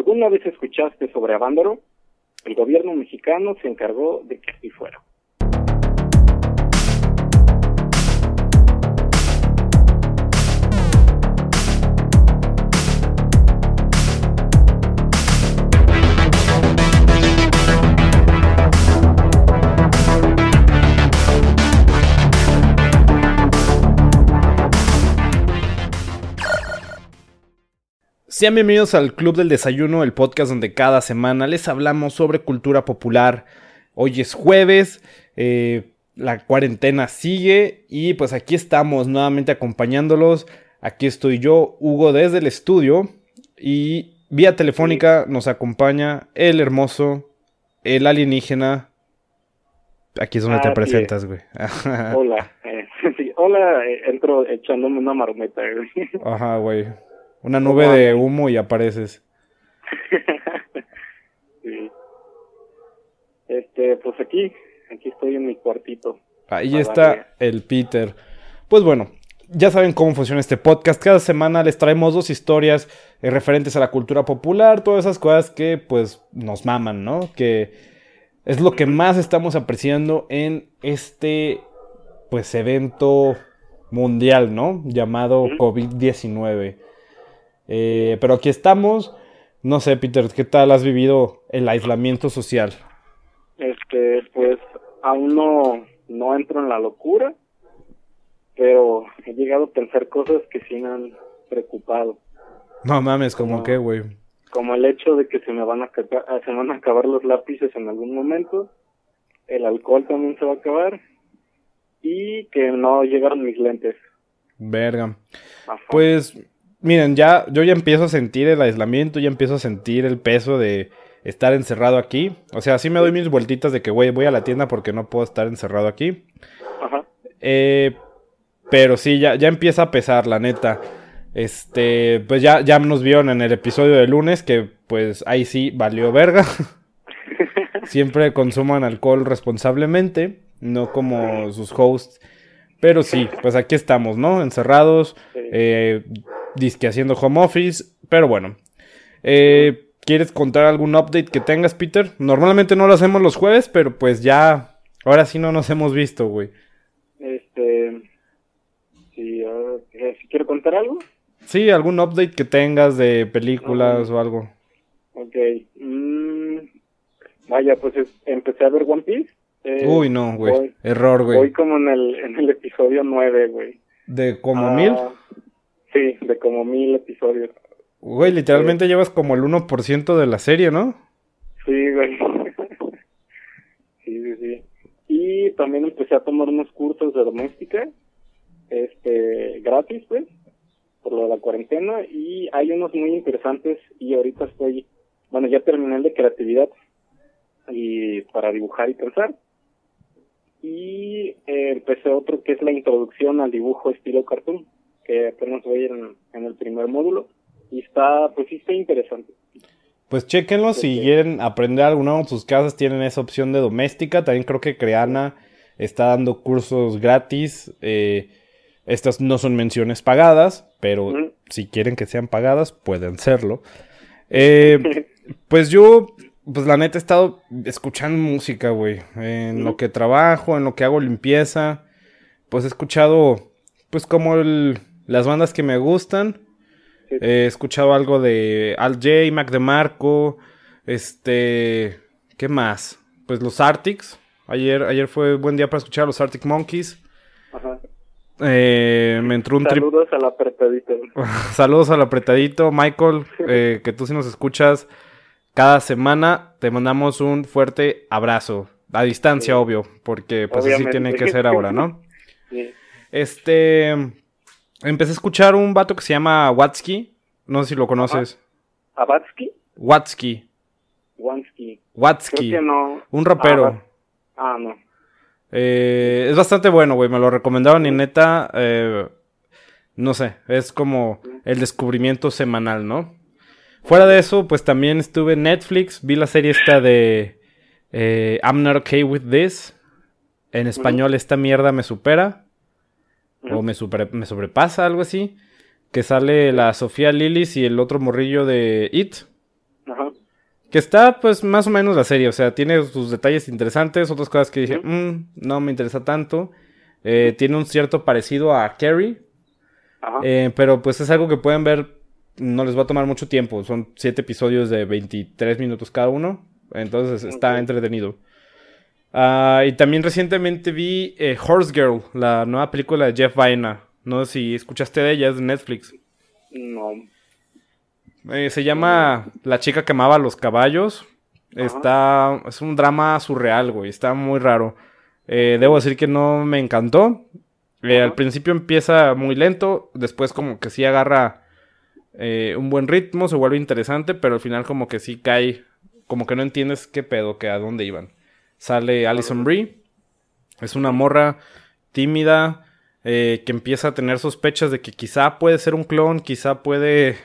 ¿alguna vez escuchaste sobre Avándaro? El gobierno mexicano se encargó de que así fuera. Sean bienvenidos al Club del Desayuno, el podcast donde cada semana les hablamos sobre cultura popular. Hoy es jueves, eh, la cuarentena sigue y pues aquí estamos nuevamente acompañándolos. Aquí estoy yo, Hugo, desde el estudio y vía telefónica nos acompaña el hermoso, el alienígena. Aquí es donde te presentas, güey. hola, eh, hola, eh, entro echándome una marmeta, güey. Ajá, güey. Una nube de humo y apareces. sí. Este, pues aquí, aquí estoy en mi cuartito. Ahí está el Peter. Pues bueno, ya saben cómo funciona este podcast. Cada semana les traemos dos historias eh, referentes a la cultura popular, todas esas cosas que pues nos maman, ¿no? Que es lo que más estamos apreciando en este pues evento mundial, ¿no? Llamado COVID-19. Eh, pero aquí estamos. No sé, Peter, ¿qué tal has vivido el aislamiento social? Este, pues aún no, no entro en la locura, pero he llegado a pensar cosas que sí me han preocupado. No mames, ¿como qué, güey? Como el hecho de que se me van a se van a acabar los lápices en algún momento, el alcohol también se va a acabar y que no llegaron mis lentes. Verga. Pues miren, ya yo ya empiezo a sentir el aislamiento, ya empiezo a sentir el peso de estar encerrado aquí. O sea, sí me doy mis vueltitas de que, güey, voy a la tienda porque no puedo estar encerrado aquí. Ajá. Eh, pero sí, ya, ya empieza a pesar, la neta. Este, pues ya, ya nos vieron en el episodio de lunes que, pues ahí sí valió verga. Siempre consuman alcohol responsablemente, no como sus hosts. Pero sí, pues aquí estamos, ¿no? Encerrados. Eh, disque haciendo home office, pero bueno. Eh, ¿Quieres contar algún update que tengas, Peter? Normalmente no lo hacemos los jueves, pero pues ya, ahora sí no nos hemos visto, güey. Este, sí, si quiero contar algo. Sí, algún update que tengas de películas o algo. Ok. Mm, vaya, pues empecé a ver One Piece. Eh, Uy, no, güey. Error, güey. Voy como en el, en el episodio 9, güey. ¿De como mil? Sí, de como mil episodios. Güey, literalmente llevas como el 1% de la serie, ¿no? Sí, güey. sí, sí, sí. Y también empecé a tomar unos cursos de doméstica, este, gratis, pues, por lo de la cuarentena, y hay unos muy interesantes, y ahorita estoy, bueno, ya terminé el de creatividad, y para dibujar y pensar, y eh, empecé otro que es la introducción al dibujo estilo cartoon que apenas voy en, en el primer módulo y está, pues sí está interesante. Pues chequenlo si quieren aprender alguna de sus casas, tienen esa opción de doméstica. También creo que Creana está dando cursos gratis. Eh, estas no son menciones pagadas, pero si quieren que sean pagadas, pueden serlo. Eh, pues yo, pues la neta he estado escuchando música, güey. En lo que trabajo, en lo que hago limpieza. Pues he escuchado, pues como el, las bandas que me gustan. he escuchado algo de Al J, Mac DeMarco, este, ¿qué más? Pues los Arctics. Ayer, ayer fue buen día para escuchar a los Arctic Monkeys. Ajá. Eh, me entró un Saludos al apretadito. Saludos al apretadito. Michael, eh, que tú sí nos escuchas cada semana, te mandamos un fuerte abrazo. A distancia, obvio, porque pues así tiene que ser ahora, ¿no? Sí. Este, empecé a escuchar un vato que se llama Watsky. No sé si lo conoces. ¿A Watsky? Watsky. Watsky. Watsky. Un rapero. Ah, ah no. Eh, es bastante bueno, güey. Me lo recomendaron y neta, eh, no sé, es como el descubrimiento semanal, ¿no? Fuera de eso, pues también estuve en Netflix, vi la serie esta de eh, I'm Not Okay With This. En español, esta mierda me supera o me, me sobrepasa, algo así. Que sale la Sofía Lillis y el otro morrillo de It. Que está, pues, más o menos la serie. O sea, tiene sus detalles interesantes, otras cosas que dije, mm, no me interesa tanto. Eh, tiene un cierto parecido a Carrie. Eh, pero pues es algo que pueden ver, no les va a tomar mucho tiempo. Son siete episodios de 23 minutos cada uno. Entonces está entretenido. Ah, y también recientemente vi eh, Horse Girl, la nueva película de Jeff Vaina. No sé si escuchaste de ella, es de Netflix. No. Eh, se llama La chica que amaba los caballos. Está. Es un drama surreal, güey. Está muy raro. Eh, debo decir que no me encantó. al principio empieza muy lento. Después, como que sí agarra un buen ritmo. Se vuelve interesante. Pero al final, como que sí cae. Como que no entiendes qué pedo, que a dónde iban sale Alison Brie. Es una morra tímida eh, que empieza a tener sospechas de que quizá puede ser un clon, quizá puede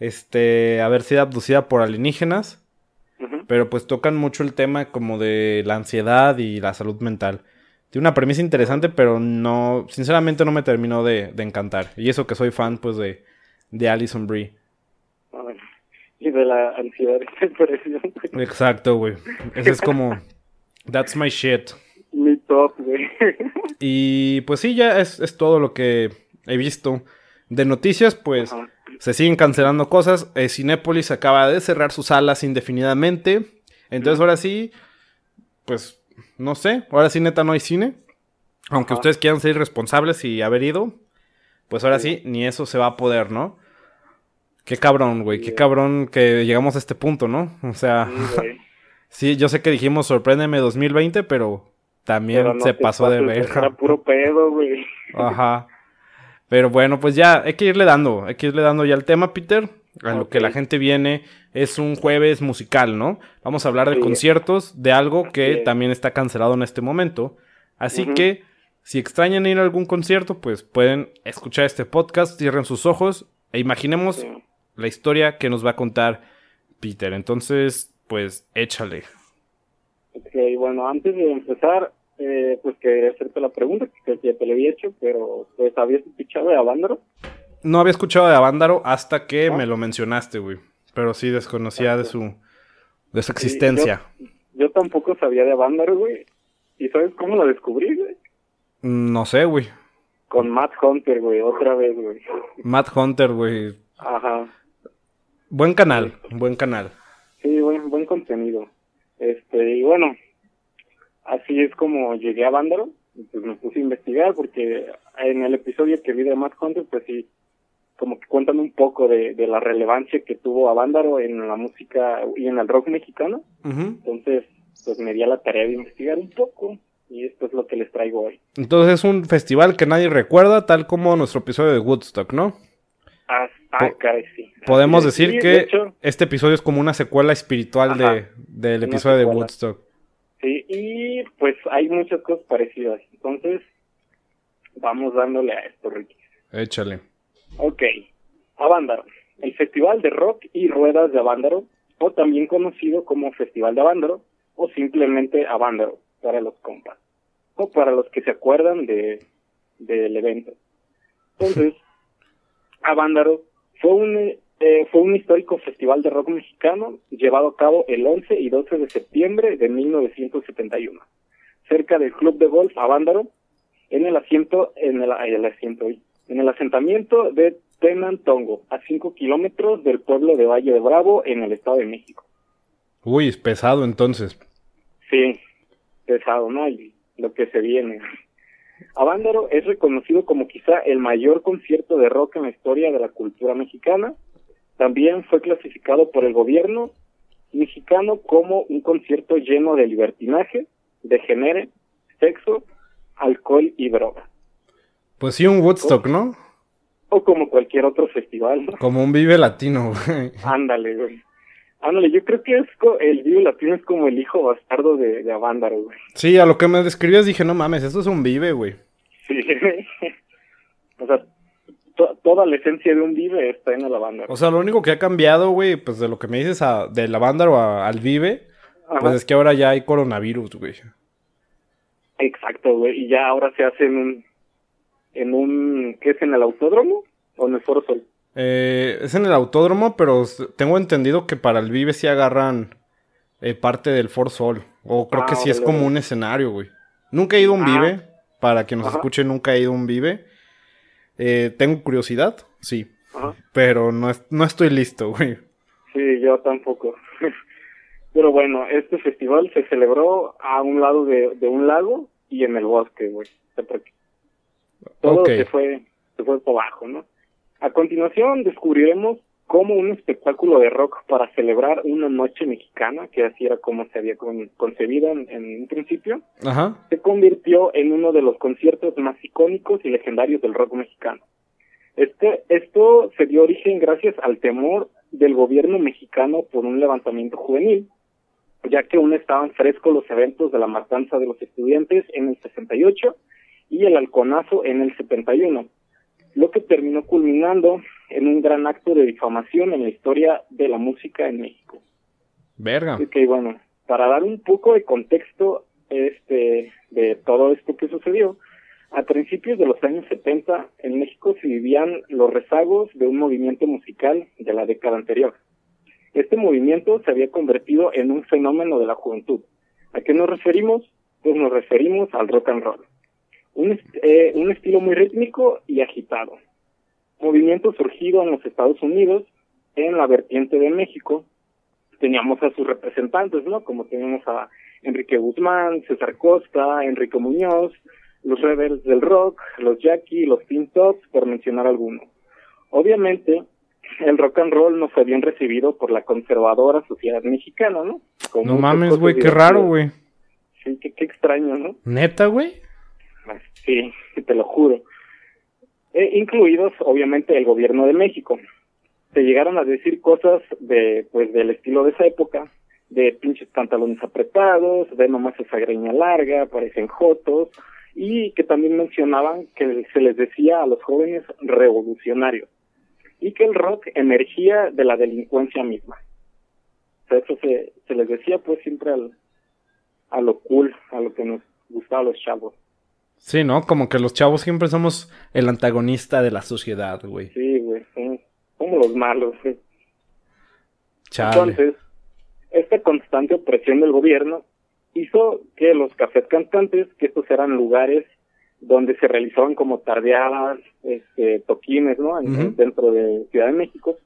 este, haber sido abducida por alienígenas. Pero pues tocan mucho el tema como de la ansiedad y la salud mental. Tiene una premisa interesante, pero no, sinceramente no me terminó de, encantar. Y eso que soy fan pues de, de Alison Brie. Y de la ansiedad Exacto, güey. Ese es como That's my shit. Mi top, güey. Y pues sí, ya es, todo lo que he visto. De noticias, pues se siguen cancelando cosas. Eh, Cinépolis acaba de cerrar sus salas indefinidamente. Entonces ahora sí, pues no sé. Ahora sí, neta, no hay cine. Aunque ustedes quieran ser responsables y haber ido, pues ahora sí. ni eso se va a poder, ¿no? Qué cabrón, güey. Qué cabrón que llegamos a este punto, ¿no? O sea. Sí, yo sé que dijimos sorpréndeme 2020, pero también se pasó de ver. Era puro pedo, güey. Ajá. Pero bueno, pues ya hay que irle dando, hay que irle dando ya el tema, Peter. A lo que la gente viene es un jueves musical, ¿no? Vamos a hablar de conciertos, de algo que también está cancelado en este momento. Así que, si extrañan ir a algún concierto, pues pueden escuchar este podcast, cierren sus ojos e imaginemos la historia que nos va a contar Peter. Entonces, pues échale. Ok, bueno, antes de empezar, eh, pues quería hacerte la pregunta que ya te la había hecho, pero pues ¿habías escuchado de Avándaro? No había escuchado de Avándaro hasta que me lo mencionaste, güey. Pero sí desconocía de su de su existencia. yo, tampoco sabía de Avándaro, güey. ¿Y sabes cómo lo descubrí, güey? No sé, güey. Con Matt Hunter, güey, otra vez, güey. Matt Hunter, güey. Ajá. Buen canal, buen canal. Sí, buen contenido. Este, y bueno, así es como llegué a Vándaro, pues me puse a investigar porque en el episodio que vi de Matt Hunter, pues sí, como que cuentan un poco de, de la relevancia que tuvo a Vándaro en la música y en el rock mexicano. Entonces, pues me di a la tarea de investigar un poco y esto es lo que les traigo hoy. Entonces es un festival que nadie recuerda, tal como nuestro episodio de Woodstock, ¿no? Ah, ah sí. Podemos decir que este episodio es como una secuela espiritual de, del episodio de Woodstock. Sí, y pues hay muchas cosas parecidas. Entonces, vamos dándole a esto, Ricky. Échale. Ok. Avándaro. El Festival de Rock y Ruedas de Avándaro, o también conocido como Festival de Avándaro, o simplemente Avándaro, para los compas. O para los que se acuerdan de del evento. Entonces, Avándaro fue un, eh, fue un histórico festival de rock mexicano llevado a cabo el 11 y 12 de septiembre de 1971, cerca del club de golf Avándaro, en el asiento, en el, el asiento, en el asentamiento de Tenantongo, a 5 kilómetros del pueblo de Valle de Bravo, en el Estado de México. Uy, es pesado entonces. Sí, pesado, ¿no? Y lo que se viene. Avándaro es reconocido como quizá el mayor concierto de rock en la historia de la cultura mexicana. También fue clasificado por el gobierno mexicano como un concierto lleno de libertinaje, de género, sexo, alcohol y droga. Pues sí, un Woodstock, ¿no? O como cualquier otro festival, ¿no? Como un Vive Latino, güey. Ándale, güey. Ándale, yo creo que es el Vive Latino es como el hijo bastardo de, de Avándaro, güey. Sí, a lo que me describías dije, no mames, esto es un Vive, güey. Sí. o sea, toda la esencia de un Vive está en la banda. O sea, lo único que ha cambiado, güey, pues de lo que me dices a, de la banda o al Vive, pues es que ahora ya hay coronavirus, güey. Exacto, güey. Y ya ahora se hace en un, en un, ¿qué es? ¿En el autódromo o en el Foro Sol? Eh, es en el autódromo, pero tengo entendido que para el Vive sí agarran eh, parte del For Sol. O creo que ah, sí es como un escenario, güey. Nunca he ido a un ah. Vive. Para quien nos escuche, nunca he ido a un Vive. Eh, tengo curiosidad, sí. Pero no, no estoy listo, güey. Sí, yo tampoco. pero bueno, este festival se celebró a un lado de, un lago y en el bosque, güey. Todo se fue, se fue por abajo, ¿no? A continuación descubriremos cómo un espectáculo de rock para celebrar una noche mexicana, que así era como se había concebido en, un principio, se convirtió en uno de los conciertos más icónicos y legendarios del rock mexicano. Este, esto se dio origen gracias al temor del gobierno mexicano por un levantamiento juvenil, ya que aún estaban frescos los eventos de la matanza de los estudiantes en el 68 y el halconazo en el 71 lo que terminó culminando en un gran acto de difamación en la historia de la música en México. Verga. Ok, bueno, para dar un poco de contexto este de todo esto que sucedió, a principios de los años 70 en México se vivían los rezagos de un movimiento musical de la década anterior. Este movimiento se había convertido en un fenómeno de la juventud. ¿A qué nos referimos? Pues nos referimos al rock and roll un, eh, un estilo muy rítmico y agitado. Movimiento surgido en los Estados Unidos, en la vertiente de México. Teníamos a sus representantes, ¿no? Como tenemos a Enrique Guzmán, César Costa, Enrique Muñoz, los Rebels del Rock, los Jackie, los Teen Tops, por mencionar algunos. Obviamente, el rock and roll no fue bien recibido por la conservadora sociedad mexicana, ¿no? no mames, güey, qué raro, güey. Sí, qué, qué extraño, ¿no? ¿Neta, güey? Sí, te lo juro. E incluidos, obviamente, el gobierno de México. Se llegaron a decir cosas de, pues, del estilo de esa época, de pinches pantalones apretados, de nomás esa greña larga, parecen jotos, y que también mencionaban que se les decía a los jóvenes revolucionarios, y que el rock emergía de la delincuencia misma. O sea, eso se, se les decía pues siempre al, a lo cool, a lo que nos gustaba a los chavos. Sí, ¿no? Como que los chavos siempre somos el antagonista de la sociedad, güey. Sí, güey. Como los malos, güey. Entonces, esta constante opresión del gobierno hizo que los cafés cantantes, que estos eran lugares donde se realizaban como tardeadas, este, toquines, ¿no? Dentro de Ciudad de México,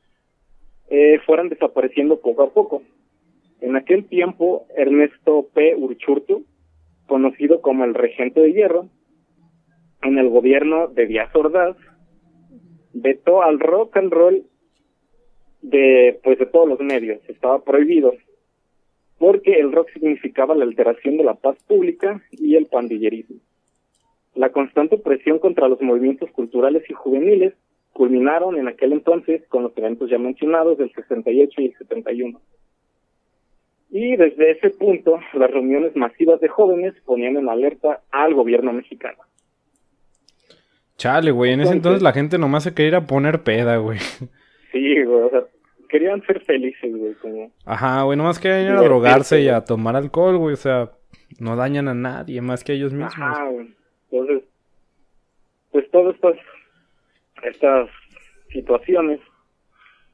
eh, fueran desapareciendo poco a poco. En aquel tiempo, Ernesto P. Urchurtu, conocido como el regente de hierro, en el gobierno de Díaz Ordaz vetó al rock and roll de pues de todos los medios, estaba prohibido porque el rock significaba la alteración de la paz pública y el pandillerismo. La constante presión contra los movimientos culturales y juveniles culminaron en aquel entonces con los eventos ya mencionados del 68 y el 71. Y desde ese punto, las reuniones masivas de jóvenes ponían en alerta al gobierno mexicano. Chale, güey, en ese entonces la gente nomás se quería ir a poner peda, güey. Sí, güey, o sea, querían ser felices, güey, como... Ajá, güey, nomás querían ir a drogarse y a tomar alcohol, güey, o sea, no dañan a nadie más que a ellos mismos. Ajá, güey, entonces, pues todas estas, estas situaciones,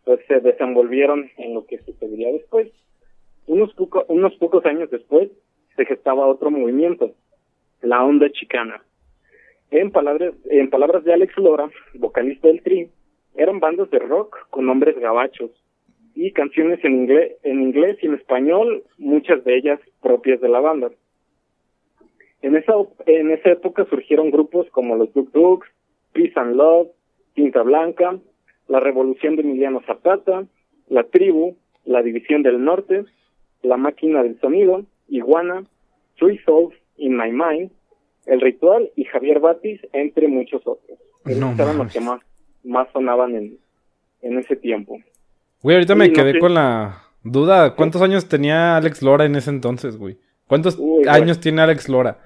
pues se desenvolvieron en lo que sucedería después. Unos, poco, unos pocos años después se gestaba otro movimiento, la onda chicana en palabras, en palabras de Alex Lora, vocalista del Tri, eran bandas de rock con nombres gabachos y canciones en inglés, en inglés y en español, muchas de ellas propias de la banda. En esa, en esa época surgieron grupos como los Duk Duks, Peace and Love, Tinta Blanca, La Revolución de Emiliano Zapata, La Tribu, La División del Norte, La Máquina del Sonido, Iguana, Three Souls in My Mind, el Ritual y Javier Batis, entre muchos otros. Esos eran los que más, más sonaban en, en ese tiempo. Güey, ahorita me quedé con la duda. ¿Cuántos años tenía Alex Lora en ese entonces, güey? ¿Cuántos años tiene Alex Lora?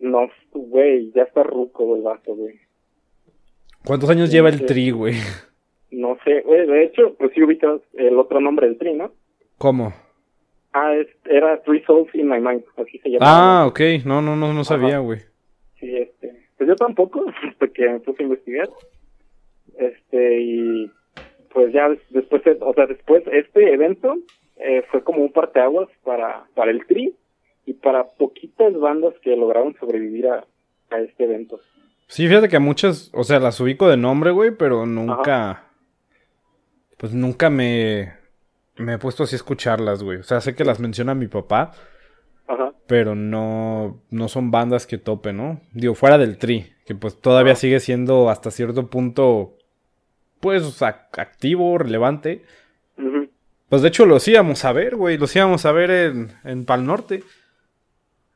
No, güey, ya está ruco el vato, güey. ¿Cuántos años lleva el tri, güey? No sé, güey, de hecho, pues sí ubicas el otro nombre del tri, ¿no? ¿Cómo? Ah, era Three Souls in My Mind, así se llama. Ah, ok, no, no, no, no sabía, güey. Sí, este, pues yo tampoco, hasta que me puse a investigar. Este, y pues ya después, o sea, después este evento eh, fue como un parteaguas para, para el Tri y para poquitas bandas que lograron sobrevivir a, a este evento. Sí, fíjate que a muchas, o sea, las ubico de nombre, güey, pero nunca, pues nunca me, me he puesto así a escucharlas, güey. O sea, sé que las menciona mi papá, Ajá. pero no, no son bandas que tope, ¿no? Digo, fuera del Tri, que pues todavía sigue siendo hasta cierto punto, pues, activo, relevante. Pues de hecho los íbamos a ver, güey, los íbamos a ver en, en Pal Norte.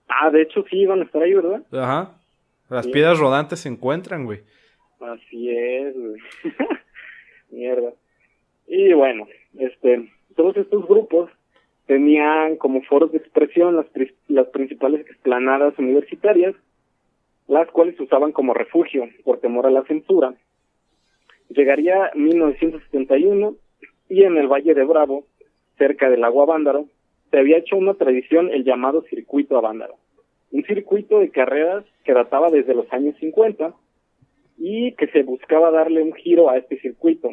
Ah, de hecho sí iban a estar ahí, ¿verdad? Ajá. Las piedras rodantes se encuentran, güey. Así es, güey. Mierda. Y bueno, este, todos estos grupos tenían como foros de expresión las, principales explanadas universitarias, las cuales usaban como refugio por temor a la censura. Llegaría 1971 y en el Valle de Bravo, cerca del Agua Vándaro, se había hecho una tradición el llamado Circuito a Vándaro un circuito de carreras que databa desde los años 50 y que se buscaba darle un giro a este circuito,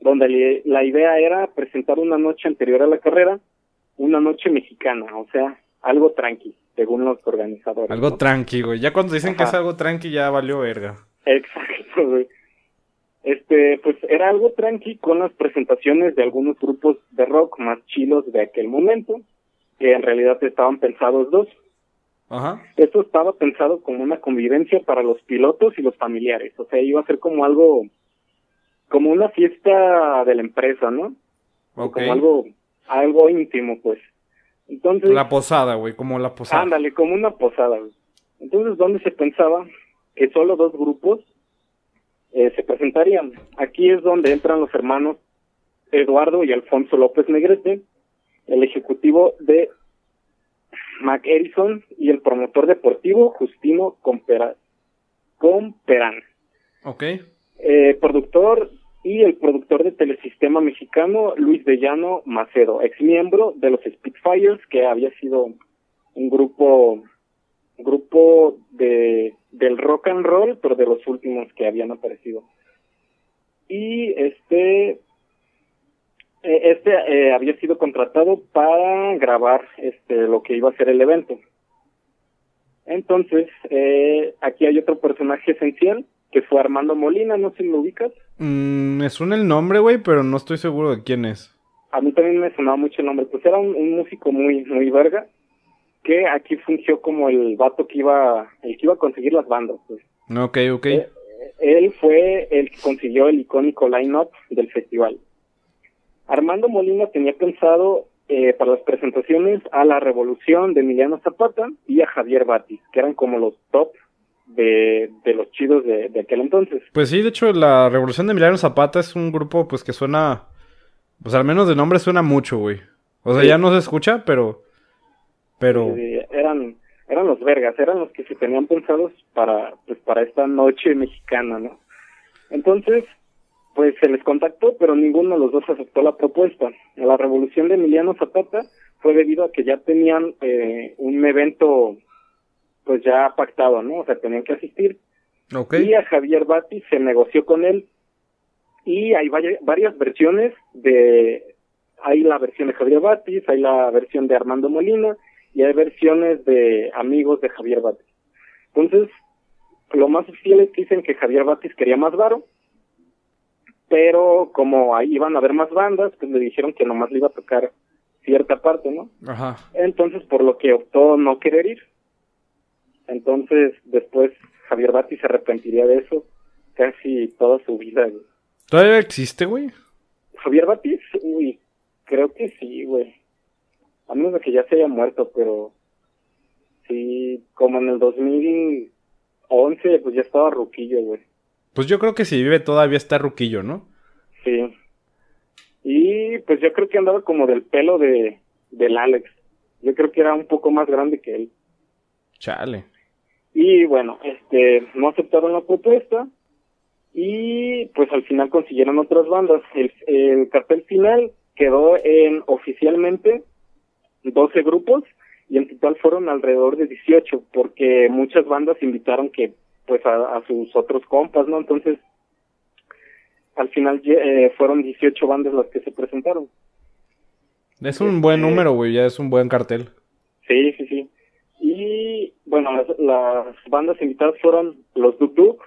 donde la idea era presentar una noche anterior a la carrera, una noche mexicana, o sea, algo tranqui, según los organizadores. Algo tranqui, güey. Ya cuando dicen que es algo tranqui ya valió verga. Exacto, güey. Este, pues era algo tranqui con las presentaciones de algunos grupos de rock más chilos de aquel momento, que en realidad estaban pensados dos, esto estaba pensado como una convivencia para los pilotos y los familiares, o sea, iba a ser como algo, como una fiesta de la empresa, ¿no? Como algo, algo íntimo, pues. Entonces. La posada, güey, como la posada. Ándale, como una posada, güey. Entonces, ¿dónde se pensaba que solo dos grupos eh, se presentarían? Aquí es donde entran los hermanos Eduardo y Alfonso López Negrete, el ejecutivo de Mac Edison y el promotor deportivo Justino Comperán. Ok. Eh, productor y el productor de Telesistema Mexicano, Luis Llano Macedo, ex miembro de los Spitfires, que había sido un grupo grupo de del rock and roll, pero de los últimos que habían aparecido. Y este eh, este eh, había sido contratado para grabar este lo que iba a ser el evento. Entonces, eh, aquí hay otro personaje esencial, que fue Armando Molina, no sé si lo ubicas. Mm, me suena el nombre, güey, pero no estoy seguro de quién es. A mí también me sonaba mucho el nombre, pues era un, músico muy, muy verga, que aquí fungió como el vato que iba, el que iba a conseguir las bandas, pues. Ok, ok. él fue el que consiguió el icónico line-up del festival. Armando Molina tenía pensado eh, para las presentaciones a la Revolución de Emiliano Zapata y a Javier Batis, que eran como los top de, los chidos de, aquel entonces. Pues sí, de hecho la Revolución de Emiliano Zapata es un grupo pues que suena, pues al menos de nombre suena mucho, güey. O sea, ya no se escucha, pero... pero... eran, eran los vergas, eran los que se tenían pensados para, pues, para esta noche mexicana, ¿no? Entonces, pues se les contactó, pero ninguno de los dos aceptó la propuesta. La revolución de Emiliano Zapata fue debido a que ya tenían eh, un evento pues ya pactado, ¿no? O sea, tenían que asistir. Y a Javier Bati se negoció con él y hay varias versiones de hay la versión de Javier Batis, hay la versión de Armando Molina y hay versiones de amigos de Javier Batis. Entonces, lo más oficial es que dicen que Javier Batis quería más varo pero como ahí iban a haber más bandas, pues le dijeron que nomás le iba a tocar cierta parte, ¿no? Ajá. Entonces, por lo que optó no querer ir. Entonces, después Javier Bati se arrepentiría de eso casi toda su vida. ¿Todavía existe, güey? Javier Batis, uy, creo que sí, güey. A menos de que ya se haya muerto, pero sí, como en el 2011, pues ya estaba ruquillo, güey. Pues yo creo que si vive todavía está ruquillo, ¿no? Sí. Y pues yo creo que andaba como del pelo de del Alex. Yo creo que era un poco más grande que él. Chale. Y bueno, este, no aceptaron la propuesta y pues al final consiguieron otras bandas. El, el cartel final quedó en oficialmente 12 grupos y en total fueron alrededor de 18 porque muchas bandas invitaron que pues a, sus otros compas, ¿no? Entonces, al final eh, fueron 18 bandas las que se presentaron. Es un buen este, número, güey, ya es un buen cartel. Sí, sí, sí. Y bueno, las, bandas invitadas fueron los Duk Duk,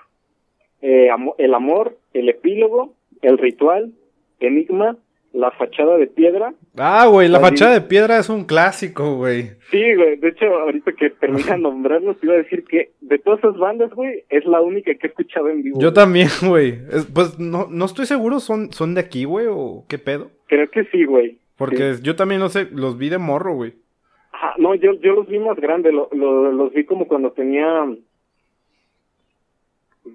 eh, El Amor, El Epílogo, El Ritual, Enigma, La Fachada de Piedra. Ah, güey, La, Fachada de Piedra es un clásico, güey. Sí, güey, de hecho, ahorita que termina nombrarlos, te iba a decir que de todas esas bandas, güey, es la única que he escuchado en vivo. Yo también, güey. Pues no, no estoy seguro, ¿son, son de aquí, güey, o qué pedo? Creo que sí, güey. Porque yo también, no sé, los vi de morro, güey. Ajá, no, yo, yo los vi más grandes, lo, los vi como cuando tenía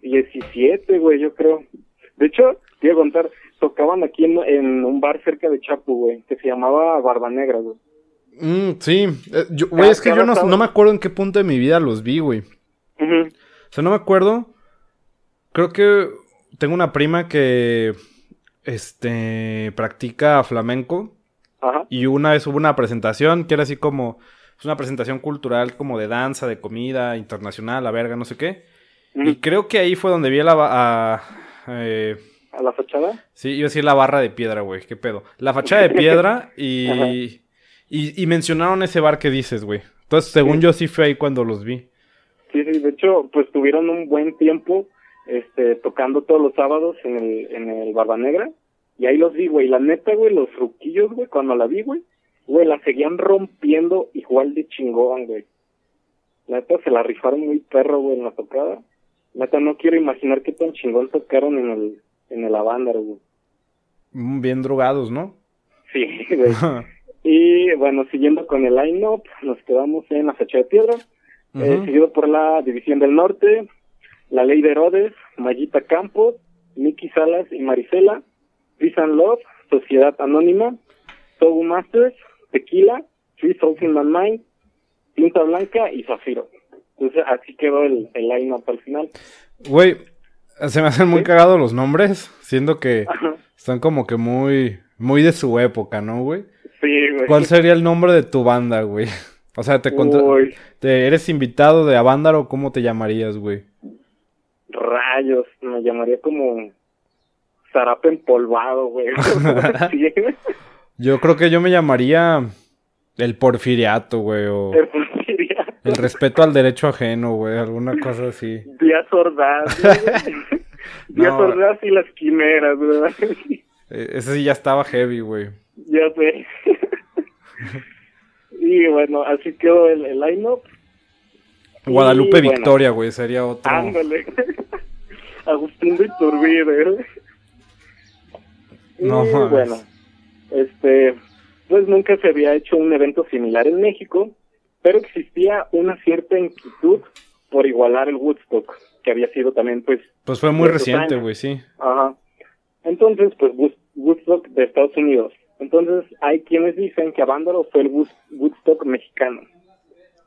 17, güey, yo creo. De hecho, te iba a contar, tocaban aquí en, un bar cerca de Chapu, güey, que se llamaba Barba Negra, güey. Mm, sí, eh, güey, es que yo no, me acuerdo en qué punto de mi vida los vi, güey. O sea, no me acuerdo. Creo que tengo una prima que, este, practica flamenco. Y una vez hubo una presentación que era así como, es una presentación cultural como de danza, de comida, internacional, la verga, no sé qué. Y creo que ahí fue donde vi a la... A, eh, ¿A la fachada? Sí, iba a decir la barra de piedra, güey, qué pedo. La fachada de piedra y, y, mencionaron ese bar que dices, güey. Entonces, según yo, sí fue ahí cuando los vi. Sí, sí, de hecho, pues tuvieron un buen tiempo este, tocando todos los sábados en el, en el Barba Negra. Y ahí los vi, güey. La neta, güey, los ruquillos, güey, cuando la vi, güey, güey, la seguían rompiendo igual de chingón, güey. La neta se la rifaron muy perro, güey, en la tocada. La neta no quiero imaginar qué tan chingón tocaron en el, en el Avándaro, güey. Mm, bien drogados, ¿no? Sí, güey. y bueno, siguiendo con el line-up, nos quedamos en la fecha de piedra, eh, seguido por la División del Norte, la Ley de Herodes, Mayita Campos, Nicky Salas y Marisela, Peace and Love, Sociedad Anónima, Togu Masters, Tequila, Three Souls in My Mind, Tinta Blanca y Zafiro. Entonces así quedó el, el line-up al final. Güey, se me hacen muy cagados los nombres, siendo que están como que muy, muy de su época, ¿no, güey? Sí, güey. ¿Cuál sería el nombre de tu banda, güey? O sea, te, te eres invitado de Avándaro, ¿cómo te llamarías, güey? Rayos, me llamaría como zarape empolvado, güey. yo creo que yo me llamaría el porfiriato, güey. O... El porfiriato. El respeto al derecho ajeno, güey. Alguna cosa así. Díaz Ordaz. Díaz Ordaz y las quimeras, güey. E, ese sí ya estaba heavy, güey. Ya sé. y bueno, así quedó el, el line-up. Guadalupe Victoria, güey, sería otro. Ándale. Agustín de Iturbide. No, y, bueno, este, pues nunca se había hecho un evento similar en México, pero existía una cierta inquietud por igualar el Woodstock, que había sido también, pues... Pues fue muy reciente, güey, sí. Ajá. Entonces, pues Woodstock de Estados Unidos. Entonces, hay quienes dicen que Avándaro fue el Woodstock mexicano.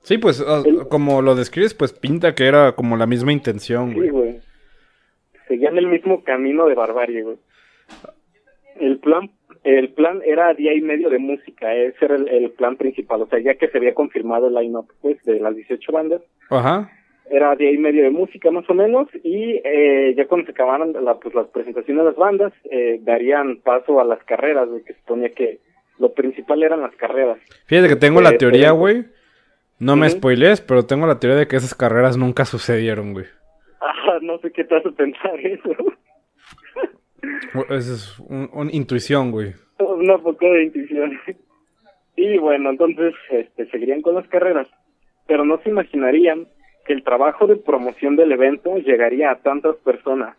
Sí, pues, como lo describes, pues pinta que era como la misma intención, güey. Sí, güey. Seguían el mismo camino de barbarie, güey. El plan, el plan era día y medio de música, ese era el, plan principal, o sea, ya que se había confirmado el line-up, pues, de las 18 bandas. Ajá. Era día y medio de música, más o menos, y eh, ya cuando se acabaran la, pues, las presentaciones de las bandas, eh, darían paso a las carreras, güey, que suponía que lo principal eran las carreras. Fíjate que tengo la teoría, güey. No me spoilees, pero tengo la teoría de que esas carreras nunca sucedieron, güey. Ah, no sé qué te hace pensar eso. Esa es una intuición, güey. Una poco de intuición. Y bueno, entonces este, seguirían con las carreras, pero no se imaginarían que el trabajo de promoción del evento llegaría a tantas personas.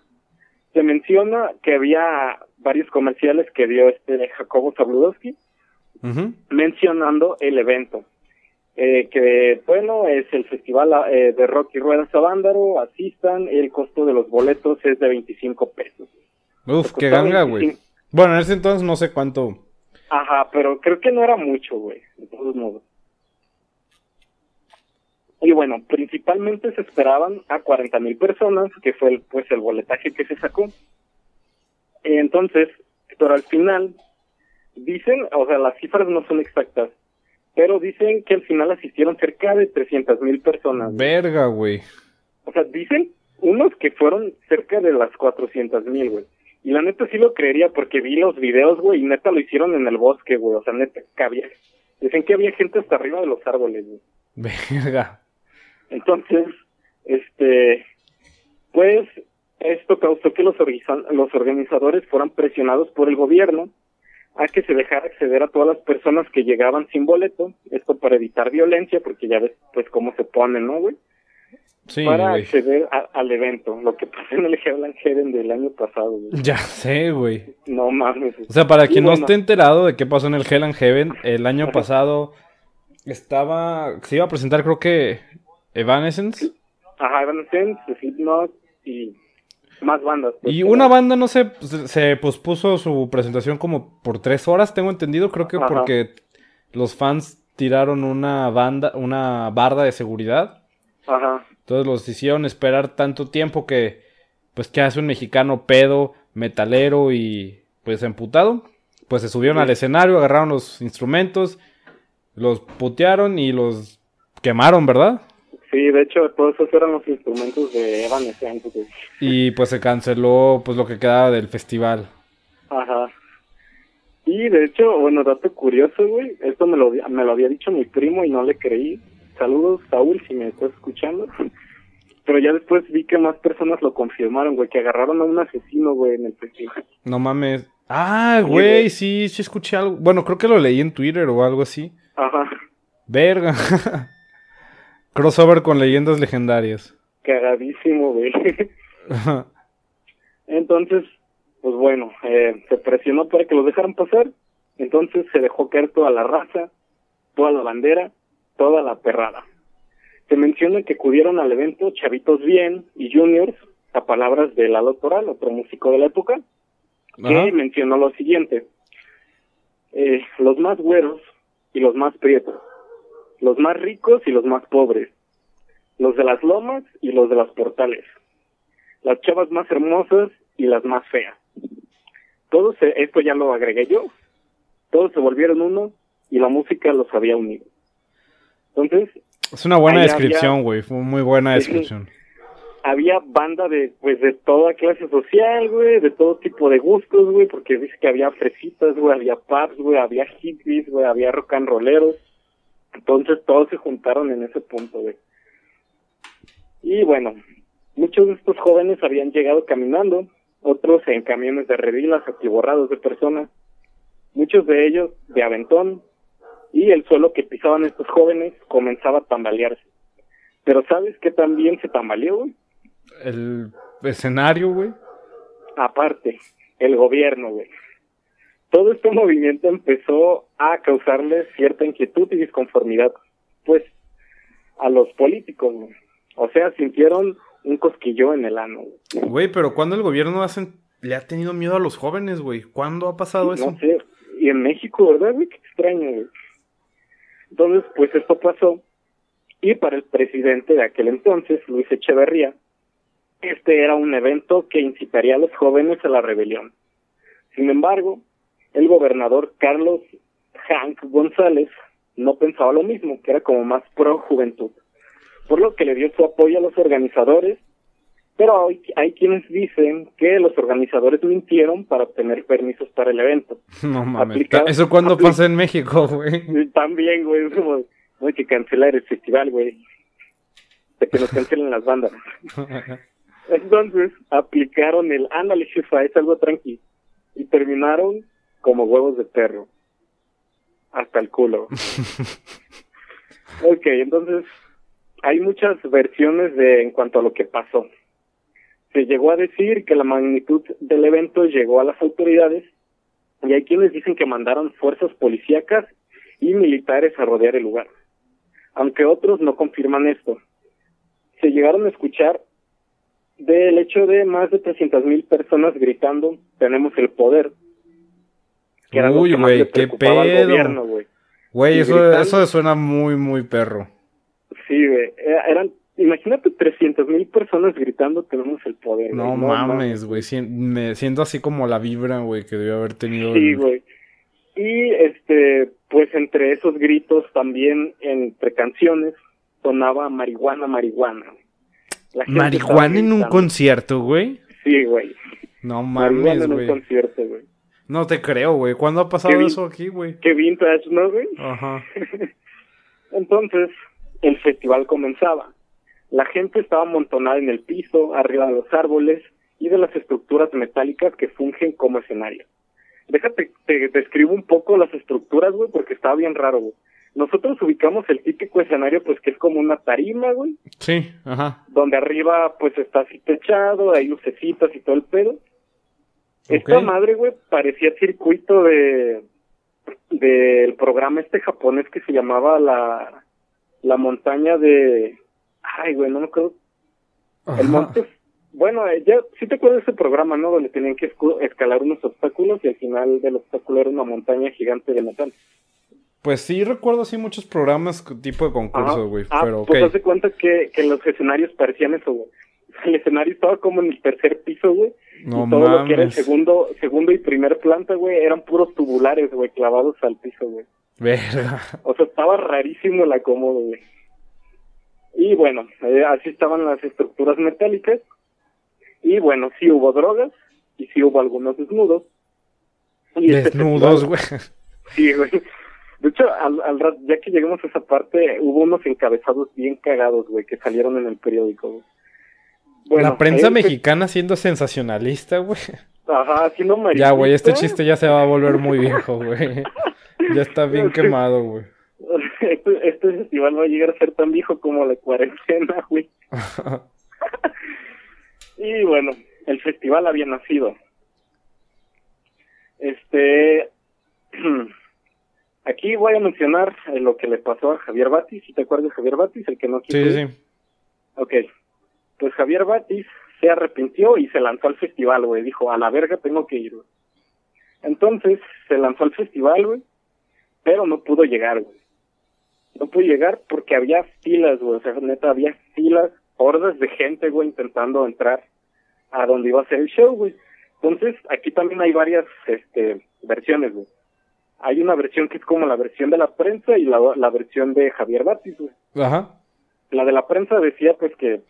Se menciona que había varios comerciales que dio este Jacobo Zabludowski mencionando el evento. Eh, que bueno, es el festival eh, de rock y ruedas Sándaro, asistan, el costo de los boletos es de 25 pesos. Uf, qué ganga, güey. Bueno, en ese entonces no sé cuánto. Ajá, pero creo que no era mucho, güey, de todos modos. Y bueno, principalmente se esperaban a 40 mil personas, que fue el, pues el boletaje que se sacó. Entonces, pero al final, dicen, o sea, las cifras no son exactas, pero dicen que al final asistieron cerca de 300 mil personas. Verga, güey. O sea, dicen unos que fueron cerca de las 400 mil, güey Y la neta sí lo creería porque vi los videos, güey, y neta lo hicieron en el bosque, güey. O sea, neta que había. Dicen que había gente hasta arriba de los árboles, güey. Verga. Entonces, este. Pues esto causó que los, los organizadores fueran presionados por el gobierno a que se dejara acceder a todas las personas que llegaban sin boleto, esto para evitar violencia, porque ya ves pues cómo se pone, ¿no, güey? Sí, para acceder a- al evento, lo que pasó en el Hell Heaven del año pasado. Ya sé, güey. No mames. O sea, para quien no bueno, esté enterado de qué pasó en el Hell and Heaven, el año pasado estaba. Se iba a presentar, creo que. Evanescence. Ajá, Evanescence, Slipknot y más bandas. pues, Y una banda, no sé, se, se pospuso su presentación como por tres horas, tengo entendido. Creo que Ajá. porque los fans tiraron una banda, una barda de seguridad. Ajá, Entonces los hicieron esperar tanto tiempo que, pues, ¿qué hace un mexicano pedo, metalero y, pues, emputado? Pues se subieron Sí. al escenario, agarraron los instrumentos, los putearon y los quemaron, ¿verdad? sí, de hecho, todos esos eran los instrumentos de Evanescence. Y pues se canceló, pues, lo que quedaba del festival. Ajá. Y de hecho, bueno, dato curioso, güey, esto me lo, me lo había dicho mi primo y no le creí. Saludos, Saúl, si me estás escuchando. Pero ya después vi que más personas lo confirmaron, güey, que agarraron a un asesino, güey, en el festival. No mames. Ah, güey, güey. sí, sí escuché algo. Bueno, creo que lo leí en Twitter o algo así. Ajá, Verga. Crossover con leyendas legendarias. cagadísimo, güey. Entonces, pues bueno, eh, se presionó para que los dejaran pasar. Entonces se dejó caer toda la raza, toda la bandera, toda la perrada. Se menciona que acudieron al evento chavitos bien y juniors, a palabras de Lalo Toral, otro músico de la época, que Ajá. mencionó lo siguiente. Eh, los más güeros y los más prietos, los más ricos y los más pobres, los de las lomas y los de las portales, las chavas más hermosas y las más feas. Todos, se- esto ya lo agregué yo, todos se volvieron uno y la música los había unido. Entonces, Es una buena descripción, güey. Fue muy buena descripción. había banda de pues de toda clase social, güey, de todo tipo de gustos, güey, porque dice que había fresitas, güey, había pubs, güey, había hippies, güey, había rock and rolleros. Entonces todos se juntaron en ese punto, güey. Y bueno, muchos de estos jóvenes habían llegado caminando, otros en camiones de redilas atiborrados de personas, muchos de ellos de aventón, y el suelo que pisaban estos jóvenes comenzaba a tambalearse. Pero ¿sabes qué también se tambaleó, güey? El escenario, güey. Aparte, el gobierno, güey. Todo este movimiento empezó a causarle cierta inquietud y disconformidad, pues, a los políticos, güey. O sea, sintieron un cosquillo en el ano, güey. Güey, pero ¿cuándo el gobierno hacen- le ha tenido miedo a los jóvenes, güey? ¿Cuándo ha pasado eso? No sé. Y en México, ¿verdad, güey? Qué extraño, güey. Entonces, pues esto pasó. Y para el presidente de aquel entonces, Luis Echeverría, este era un evento que incitaría a los jóvenes a la rebelión. Sin embargo, el gobernador Carlos Hank González no pensaba lo mismo, que era como más pro juventud, por lo que le dio su apoyo a los organizadores, pero hay, hay quienes dicen que los organizadores mintieron para obtener permisos para el evento. No mames. ¿Eso cuándo pasa en México, güey? También, güey, es como, hay que cancelar el festival, güey. De que nos cancelen las bandas. Entonces, aplicaron el ándale, jefa, es algo tranqui. Y terminaron como huevos de perro. Hasta el culo. ok, entonces, hay muchas versiones de en cuanto a lo que pasó. Se llegó a decir que la magnitud del evento llegó a las autoridades y hay quienes dicen que mandaron fuerzas policíacas y militares a rodear el lugar. Aunque otros no confirman esto. Se llegaron a escuchar del hecho de más de 300 mil personas gritando tenemos el poder. Que era Uy, güey, qué pedo. gobierno, güey. Eso, gritando. eso suena muy, muy perro. Sí, güey. Era- Eran, imagínate 300 mil personas gritando tenemos el poder. No, güey. mames, güey. me siento así como la vibra, güey, que debió haber tenido. Sí, el- güey. Y este, pues entre esos gritos también entre canciones sonaba marihuana, marihuana. Marihuana en un concierto, güey. Sí, güey. No mames, en un concierto, güey. No te creo, güey. ¿Cuándo ha pasado eso aquí, güey? Qué vintage, ¿no, güey? Ajá. Entonces, el festival comenzaba. La gente estaba amontonada en el piso, arriba de los árboles y de las estructuras metálicas que fungen como escenario. Déjate, te describo un poco las estructuras, güey, porque estaba bien raro, güey. Nosotros ubicamos el típico escenario, pues que es como una tarima, güey. Sí, ajá. Donde arriba, pues está así techado, hay lucecitas y todo el pedo. Esta madre, güey, parecía circuito de del programa este japonés que se llamaba la la montaña de ay, güey, no me acuerdo. El monte bueno, eh, ya sí te acuerdas de ese programa, ¿no? Donde tenían que escalar unos obstáculos y al final del obstáculo era una montaña gigante de metal. Pues sí, recuerdo así muchos programas tipo de concursos, güey. Ah, pero pues okay. cuenta que, que los escenarios parecían eso, güey. El escenario estaba como en el tercer piso, güey. No y todo lo que era el segundo, segundo y primer planta, güey, eran puros tubulares, güey, clavados al piso, güey. Verga. O sea, estaba rarísimo el acomodo, güey. Y bueno, eh, así estaban las estructuras metálicas. Y bueno, sí hubo drogas y sí hubo algunos desnudos. Este desnudos, güey. sí, güey. De hecho, al, al ya que llegamos a esa parte, hubo unos encabezados bien cagados, güey, que salieron en el periódico. Bueno, la prensa mexicana siendo sensacionalista, güey. Ajá, haciendo Ya, güey, este chiste ya se va a volver muy viejo, güey. ya está bien quemado, güey. Este, este, festival va a llegar a ser tan viejo como la cuarentena, güey. y bueno, el festival había nacido. Este... Aquí voy a mencionar eh, lo que le pasó a Javier Batis, si te acuerdas Javier Batis, el que no quiso. Sí, sí. Ok. Pues Javier Batis se arrepintió y se lanzó al festival, güey. Dijo, a la verga tengo que ir, güey. Entonces se lanzó al festival, güey, pero no pudo llegar, güey. No pudo llegar porque había filas, güey. O sea, neta, había filas, hordas de gente, güey, intentando entrar a donde iba a ser el show, güey. Entonces, aquí también hay varias este, versiones, güey hay una versión que es como la versión de la prensa y la, la versión de Javier Batis, güey. Ajá. La de la prensa decía, pues, que,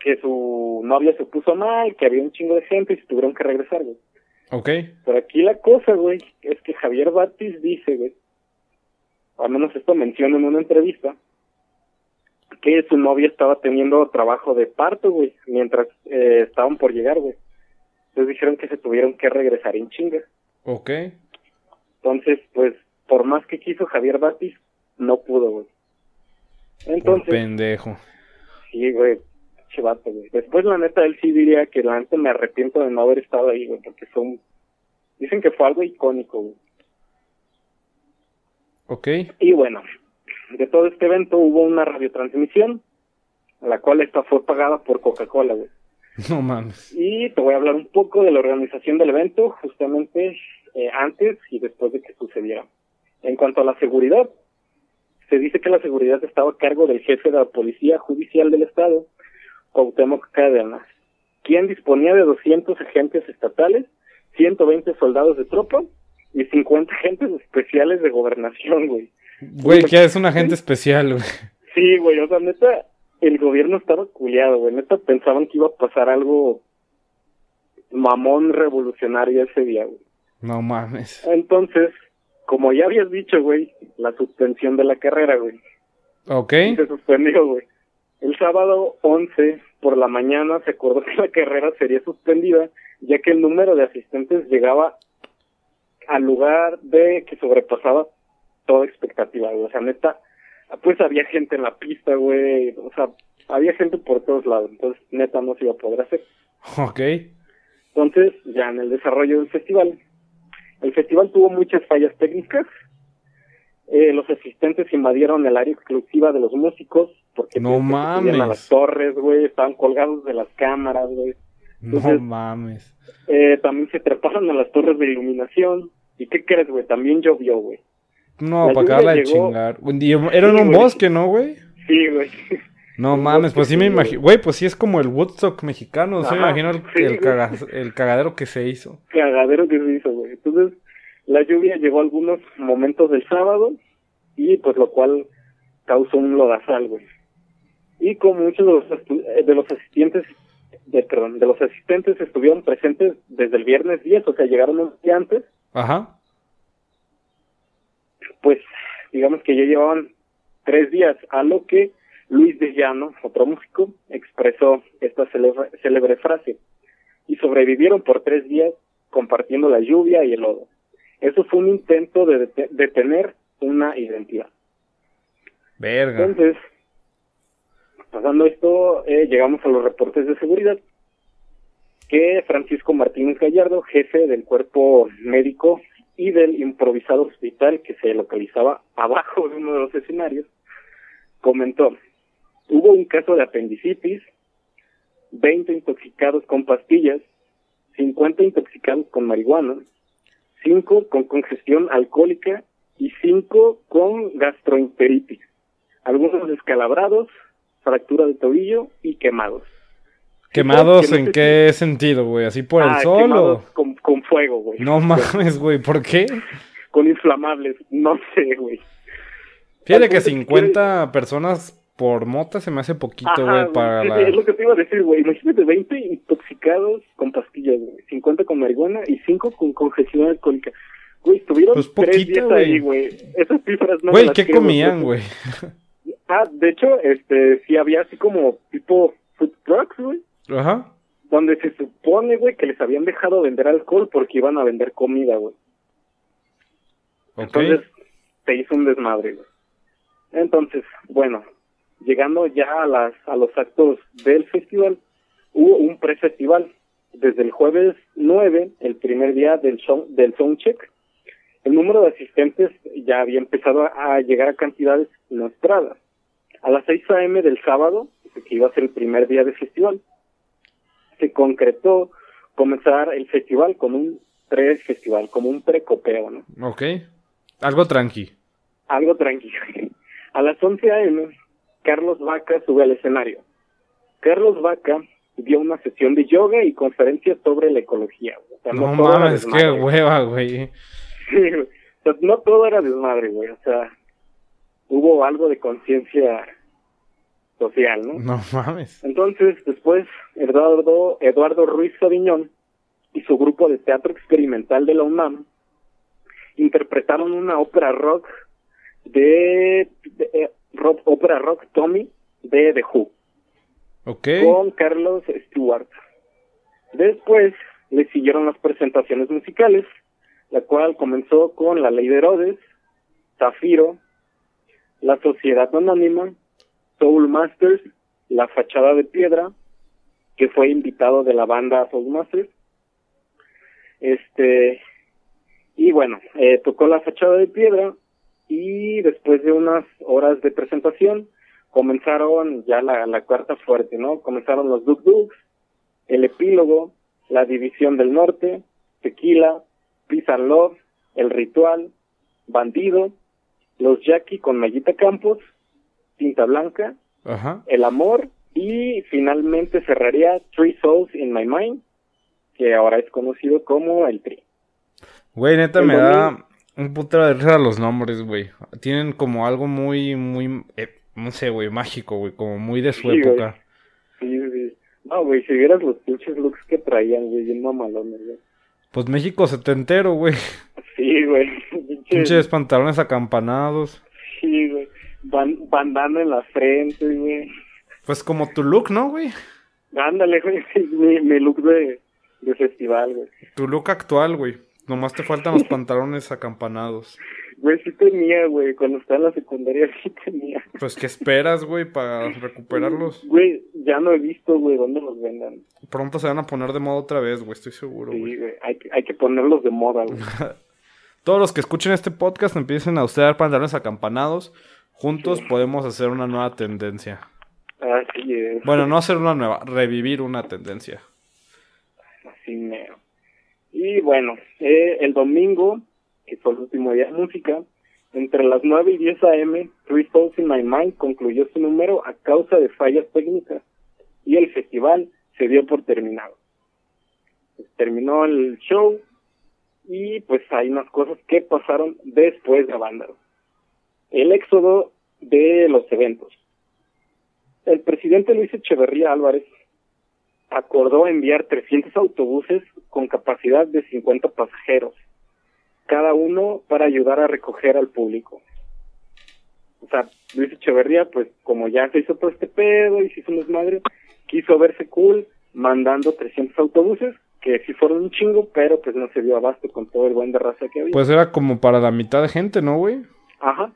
que su novia se puso mal, que había un chingo de gente y se tuvieron que regresar, güey. Ok. Pero aquí la cosa, güey, es que Javier Batis dice, güey, al menos esto menciona en una entrevista, que su novia estaba teniendo trabajo de parto, güey, mientras eh, estaban por llegar, güey. Entonces dijeron que se tuvieron que regresar en chinga. Ok. Entonces, pues, por más que quiso Javier Batis, no pudo, güey. Entonces. pendejo. Sí, güey. Chivato, güey. Después, la neta, él sí diría que la neta me arrepiento de no haber estado ahí, güey, porque son. Dicen que fue algo icónico, güey. Ok. Y bueno, de todo este evento hubo una radiotransmisión, la cual esta fue pagada por Coca-Cola, güey. No mames. Y te voy a hablar un poco de la organización del evento, justamente eh, antes y después de que sucediera. En cuanto a la seguridad, se dice que la seguridad estaba a cargo del jefe de la Policía Judicial del Estado, Cuauhtémoc Cárdenas, quien disponía de 200 agentes estatales, 120 soldados de tropa y 50 agentes especiales de gobernación, güey. Güey, ¿qué es un agente especial, güey? Sí, güey, o sea, neta, el gobierno estaba culiado, güey. Neta, pensaban que iba a pasar algo mamón revolucionario ese día, güey. No mames. Entonces, como ya habías dicho, güey, la suspensión de la carrera, güey. Ok. Se suspendió, güey. El sábado 11 por la mañana se acordó que la carrera sería suspendida, ya que el número de asistentes llegaba al lugar de que sobrepasaba toda expectativa, güey. O sea, neta, pues había gente en la pista, güey. O sea, había gente por todos lados. Entonces, neta, no se iba a poder hacer. Ok. Entonces, ya en el desarrollo del festival, el festival tuvo muchas fallas técnicas. Eh, los asistentes invadieron el área exclusiva de los músicos porque no mames. a las torres, güey, estaban colgados de las cámaras, güey. No mames. Eh, también se treparon a las torres de iluminación. ¿Y qué crees, güey? También llovió, güey. No, para acabarla de chingar. Era en un bosque, ¿no, güey? Sí, güey. No mames, pues sí me imagino. Güey, pues sí es como el Woodstock mexicano. No me imagino el, el, cagadero que se hizo. Cagadero que se hizo, güey. Entonces, la lluvia llegó algunos momentos del sábado y pues lo cual causó un lodazal, güey. Y como muchos de los, de los asistentes de, perdón, de los asistentes estuvieron presentes desde el viernes 10, o sea, llegaron un día antes. Ajá. Pues, digamos que ya llevaban tres días, a lo que Luis de Llano, otro músico, expresó esta célebre, frase. Y sobrevivieron por tres días compartiendo la lluvia y el lodo. Eso fue un intento de, de tener una identidad. Verga. Entonces, pasando esto, eh, llegamos a los reportes de seguridad que Francisco Martínez Gallardo, jefe del cuerpo médico y del improvisado hospital que se localizaba abajo de uno de los escenarios, comentó, hubo un caso de apendicitis, 20 intoxicados con pastillas, 50 intoxicados con marihuana, 5 con congestión alcohólica y 5 con gastroenteritis, algunos descalabrados, fractura de tobillo y quemados. ¿Quemados en qué sentido, güey? ¿Así por el ah, sol o...? Con, con fuego, güey. No mames, güey, ¿por qué? Con inflamables, no sé, güey. Fíjate que 50 personas por mota se me hace poquito, güey, para la... Es lo que te iba a decir, güey. Imagínate 20 intoxicados con pastillas, güey. 50 con marihuana y 5 con congestión alcohólica. Güey, estuvieron pues tres días ahí, güey. Esas cifras no Güey, ¿qué comían, güey? Ah, de hecho, este, sí había así como tipo food trucks, güey. Ajá. Donde se supone, güey, que les habían dejado vender alcohol porque iban a vender comida, güey. Entonces, se hizo un desmadre, güey. Entonces, bueno, llegando ya a las a los actos del festival, hubo un pre-festival desde el jueves 9, el primer día del show, del soundcheck. El número de asistentes ya había empezado a, llegar a cantidades inesperadas. A las 6 a.m. del sábado, que iba a ser el primer día del festival, se concretó comenzar el festival con un pre-festival, como un pre-copeo, ¿no? Ok. Algo tranqui. Algo tranqui. A las 11 a.m., Carlos Vaca sube al escenario. Carlos Vaca dio una sesión de yoga y conferencias sobre la ecología. no, mames, qué hueva, güey. no todo era desmadre, güey. O sea, hubo algo de conciencia social, ¿no? No mames. Entonces, después, Eduardo, Eduardo Ruiz Sabiñón y su grupo de teatro experimental de la UNAM interpretaron una ópera rock de, eh, ópera rock Tommy de The Who. Okay. Con Carlos Stewart. Después le siguieron las presentaciones musicales, la cual comenzó con La Ley de Herodes, Zafiro, La Sociedad Anónima, Soul Masters, La Fachada de Piedra, que fue invitado de la banda Soul Masters. Este, y bueno, eh, tocó La Fachada de Piedra y después de unas horas de presentación comenzaron ya la, cuarta fuerte, ¿no? Comenzaron los Duk Duks, el epílogo, la división del norte, Tequila, Peace and Love, El Ritual, Bandido, los Jackie con Mayita Campos Tinta Blanca, El Amor y finalmente cerraría Three Souls in My Mind, que ahora es conocido como el Tri. Güey, neta me da un putero de risa los nombres, güey. Tienen como algo muy, muy, eh, no sé, güey, mágico, güey, como muy de su época. Sí, sí. No, güey, si vieras los pinches looks que traían, güey, bien mamalones, güey. Pues México setentero, güey. Sí, güey. Pinches pantalones acampanados. Sí, güey bandana en la frente, güey. Pues como tu look, ¿no, güey? Ándale, güey, mi, mi look de, de festival, güey. Tu look actual, güey. Nomás te faltan los pantalones acampanados. Güey, sí tenía, güey. Cuando estaba en la secundaria sí tenía. Pues, ¿qué esperas, güey, para recuperarlos? Güey, ya no he visto, güey, dónde los vendan. Pronto se van a poner de moda otra vez, güey, estoy seguro, güey. Sí, güey, hay, hay que ponerlos de moda, güey. Todos los que escuchen este podcast empiecen a usar pantalones acampanados. Juntos podemos hacer una nueva tendencia. Así es. Bueno, no hacer una nueva, revivir una tendencia. Así mero. Y bueno, eh, el domingo, que fue el último día de música, entre las 9 y 10 a.m., Three Souls in My Mind concluyó su número a causa de fallas técnicas y el festival se dio por terminado. terminó el show y pues hay unas cosas que pasaron después de banda el éxodo de los eventos. El presidente Luis Echeverría Álvarez acordó enviar 300 autobuses con capacidad de 50 pasajeros, cada uno para ayudar a recoger al público. O sea, Luis Echeverría, pues como ya se hizo todo este pedo y se hizo un desmadre, quiso verse cool mandando 300 autobuses, que sí fueron un chingo, pero pues no se dio abasto con todo el buen de raza que había. Pues era como para la mitad de gente, ¿no, güey? Ajá.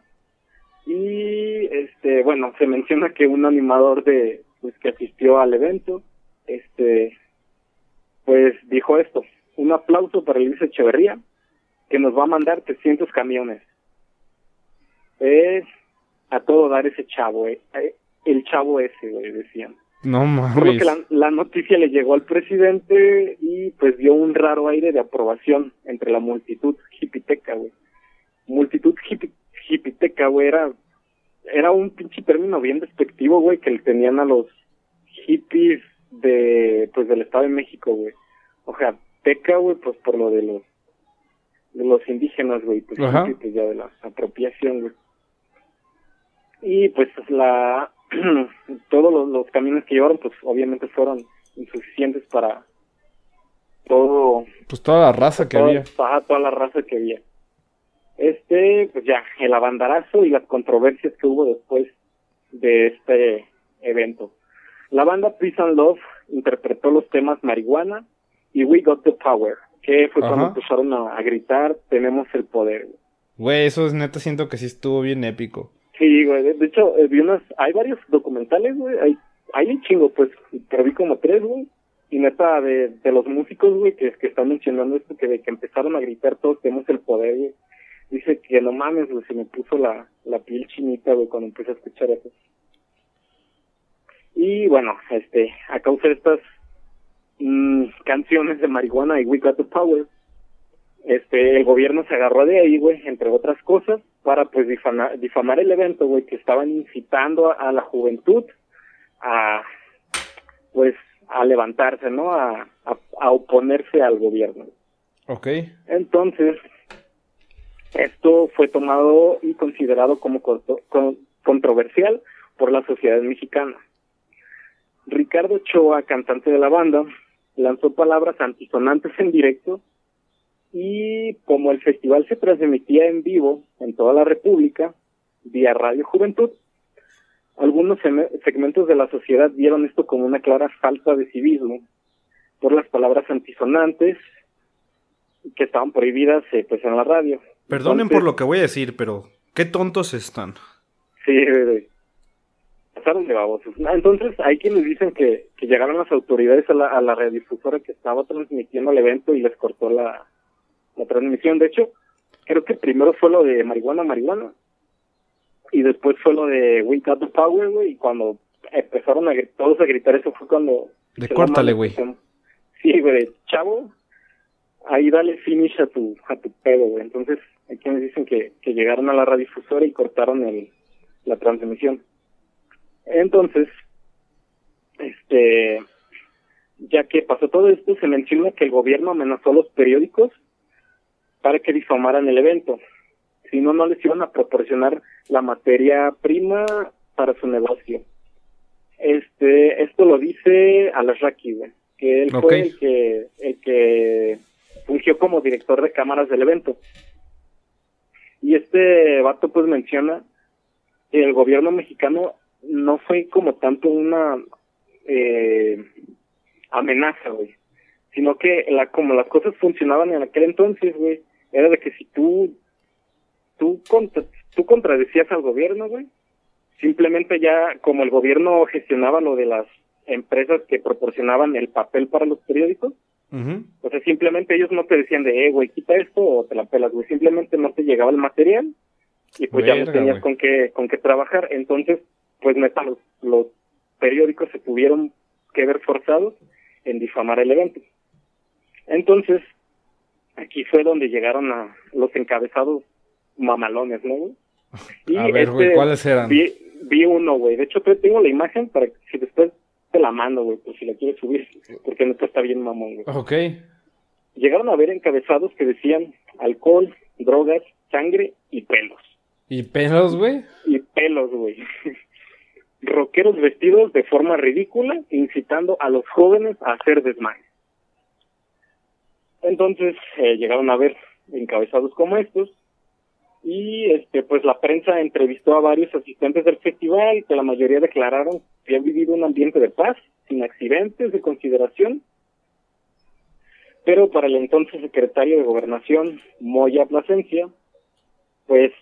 Y este, bueno, se menciona que un animador de pues que asistió al evento, este pues dijo esto, un aplauso para Luis Echeverría que nos va a mandar 300 camiones. Es a todo dar ese chavo, eh, eh, el chavo ese, güey, decían. No mames. Por lo que la, la, noticia le llegó al presidente y pues dio un raro aire de aprobación entre la multitud hipiteca, güey. Multitud hipi, hipiteca, güey, era, era un pinche término bien despectivo, güey, que le tenían a los hippies de, pues del Estado de México, güey. O sea, teca, güey, pues por lo de los, de los indígenas, güey, pues, pues ya de la apropiación, güey. Y pues la, todos los, los camiones que llevaron, pues obviamente fueron insuficientes para todo. Pues toda la raza que había. Toda, toda la raza que había. Este, pues ya, el abandarazo y las controversias que hubo después de este evento. La banda Peace and Love interpretó los temas Marihuana y We Got the Power, que fue cuando empezaron a, a, gritar, tenemos el poder. Güey, eso es neta, siento que sí estuvo bien épico. Sí, güey, de, hecho, eh, vi unas, hay varios documentales, güey, hay, hay un chingo, pues, pero vi como tres, güey, y neta, de, de los músicos, güey, que, que están mencionando esto, que de que empezaron a gritar todos tenemos el poder, güey, dice que no mames, güey, se me puso la, la piel chinita, güey, cuando empecé a escuchar eso. Y bueno, este, a causa de estas mmm, canciones de marihuana y We Got the Power, este, el gobierno se agarró de ahí, güey, entre otras cosas, para pues difamar, difamar el evento, güey, que estaban incitando a, a, la juventud a, pues, a levantarse, ¿no? A, a, a oponerse al gobierno. Ok. Entonces, esto fue tomado y considerado como controversial por la sociedad mexicana. Ricardo Choa, cantante de la banda, lanzó palabras antisonantes en directo y como el festival se transmitía en vivo en toda la República, vía Radio Juventud, algunos segmentos de la sociedad vieron esto como una clara falta de civismo por las palabras antisonantes que estaban prohibidas eh, pues en la radio. Perdonen Entonces, por lo que voy a decir, pero qué tontos están. Sí, pasaron de babosos. Entonces hay quienes dicen que, que llegaron las autoridades a la, a la radiodifusora que estaba transmitiendo el evento y les cortó la, la transmisión. De hecho, creo que primero fue lo de marihuana, marihuana. Y después fue lo de We Got the Power, güey. Y cuando empezaron a todos a gritar eso fue cuando... De córtale, güey. Sí, güey, chavo. Ahí dale finish a tu, a tu pedo, güey. Entonces, hay quienes dicen que, que llegaron a la radiodifusora y cortaron el, la transmisión. Entonces, este, ya que pasó todo esto, se menciona que el gobierno amenazó a los periódicos para que difamaran el evento. Si no, no les iban a proporcionar la materia prima para su negocio. Este, esto lo dice Alasraki, güey, que él okay. fue el que, el que fungió como director de cámaras del evento. Y este vato pues menciona que el gobierno mexicano no fue como tanto una eh, amenaza, güey, sino que la, como las cosas funcionaban en aquel entonces, güey, era de que si tú, tú, contra, tú contradecías al gobierno, güey, simplemente ya como el gobierno gestionaba lo de las empresas que proporcionaban el papel para los periódicos, uh -huh. o sea, simplemente ellos no te decían de, eh, güey, quita esto o te la pelas, güey, simplemente no te llegaba el material y pues Verga, ya no tenías con qué, con qué trabajar, entonces, pues neta, los, los periódicos se tuvieron que ver forzados en difamar el evento. Entonces, aquí fue donde llegaron a los encabezados mamalones, ¿no, güey? Y a ver, este, güey, ¿cuáles eran? Vi, vi uno, güey. De hecho, tengo la imagen para que si después te la mando, güey, por si la quieres subir, porque no está bien mamón, güey. Ok. Llegaron a ver encabezados que decían alcohol, drogas, sangre y pelos. ¿Y pelos, güey? Y pelos, güey. rockeros vestidos de forma ridícula, incitando a los jóvenes a hacer desmayos. Entonces eh, llegaron a ver encabezados como estos y este pues la prensa entrevistó a varios asistentes del festival que la mayoría declararon que habían vivido un ambiente de paz, sin accidentes de consideración. Pero para el entonces secretario de Gobernación, Moya Plasencia, pues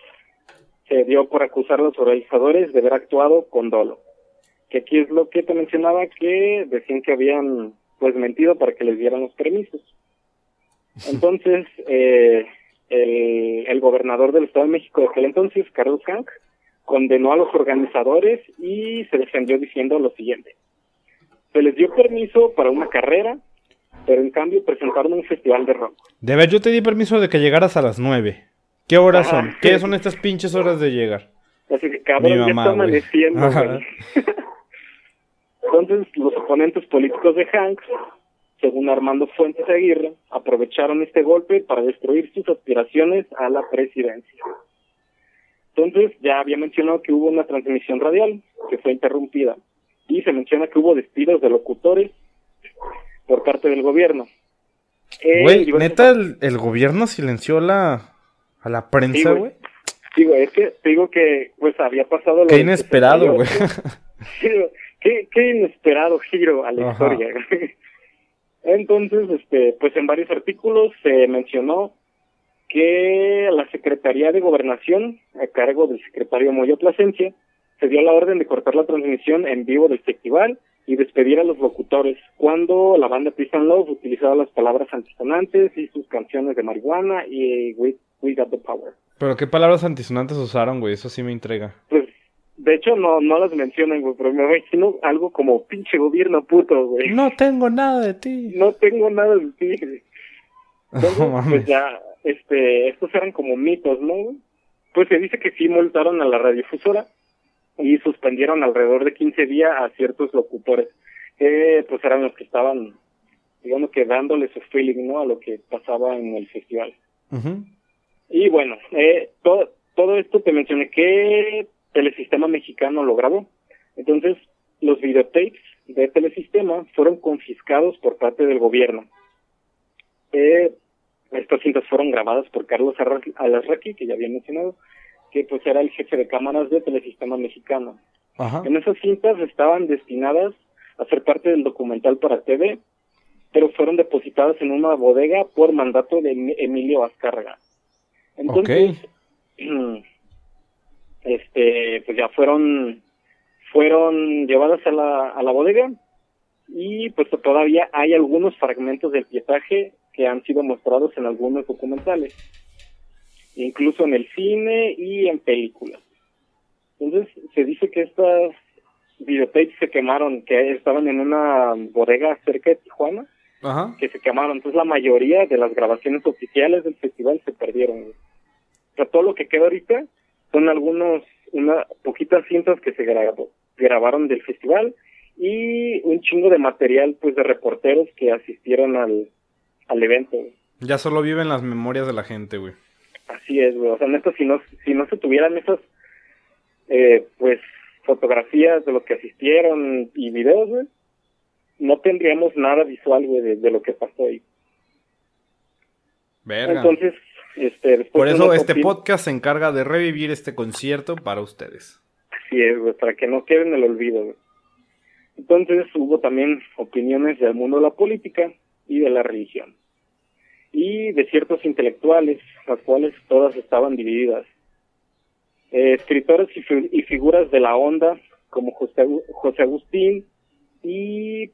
se dio por acusar a los organizadores de haber actuado con dolo. Que aquí es lo que te mencionaba, que decían que habían pues mentido para que les dieran los permisos. Entonces, eh, el, gobernador del Estado de México de aquel entonces, Carlos Hank, condenó a los organizadores y se defendió diciendo lo siguiente. Se les dio permiso para una carrera, pero en cambio presentaron un festival de rock. De ver, yo te di permiso de que llegaras a las nueve. ¿Qué horas son? ¿Qué son estas pinches horas de llegar? Así que cabrón, ya está amaneciendo. Entonces, los oponentes políticos de Hank según Armando Fuentes Aguirre, aprovecharon este golpe para destruir sus aspiraciones a la presidencia. Entonces, ya había mencionado que hubo una transmisión radial que fue interrumpida y se menciona que hubo despidos de locutores por parte del gobierno. Eh, güey, neta, el, gobierno silenció la, a la prensa, güey. Sí, güey, es que te digo que pues había pasado lo Qué inesperado, güey. qué, qué inesperado giro a la historia. Entonces, este, pues en varios artículos se mencionó que la Secretaría de Gobernación, a cargo del secretario Moyo Plasencia, se dio la orden de cortar la transmisión en vivo del festival y despedir a los locutores cuando la banda Peace Love utilizaba las palabras antisonantes y sus canciones de marihuana y We, We Got the Power. ¿Pero qué palabras antisonantes usaron, güey? Eso sí me entrega. Pues de hecho, no, no las mencionan, güey, pero me imagino algo como pinche gobierno puto, güey. No tengo nada de ti. No tengo nada de ti. pues ya, este, estos eran como mitos, ¿no? Pues se dice que sí multaron a la radiofusora y suspendieron alrededor de 15 días a ciertos locutores, que pues eran los que estaban, digamos que dándole su feeling, ¿no? A lo que pasaba en el festival. Y bueno, eh, todo, todo esto te mencioné que Telesistema Mexicano lo grabó. Entonces, los videotapes de Telesistema fueron confiscados por parte del gobierno. Eh, estas cintas fueron grabadas por Carlos Alasraqui, que ya había mencionado, que pues era el jefe de cámaras de Telesistema Mexicano. En esas cintas estaban destinadas a ser parte del documental para TV, pero fueron depositadas en una bodega por mandato de Emilio Azcárraga. Entonces, este pues ya fueron fueron llevadas a la, a la bodega y pues todavía hay algunos fragmentos del pietaje que han sido mostrados en algunos documentales, incluso en el cine y en películas. Entonces se dice que estas videotapes se quemaron, que estaban en una bodega cerca de Tijuana, que se quemaron. Entonces la mayoría de las grabaciones oficiales del festival se perdieron. O sea, todo lo que queda ahorita son algunos, una poquitas cintas que se grabó, grabaron del festival y un chingo de material pues de reporteros que asistieron al, al evento. Ya solo viven las memorias de la gente, güey. Así es, güey. O sea, esto si no, si no se tuvieran esas, eh, pues, fotografías de los que asistieron y videos, güey, no tendríamos nada visual, güey, de, de lo que pasó ahí. Verga. Entonces, este, Por eso este podcast se encarga de revivir este concierto para ustedes. Así es, para que no quede en el olvido. Entonces hubo también opiniones del mundo de la política y de la religión. Y de ciertos intelectuales, las cuales todas estaban divididas. Eh, escritores y, figuras de la onda, como José, José Agustín y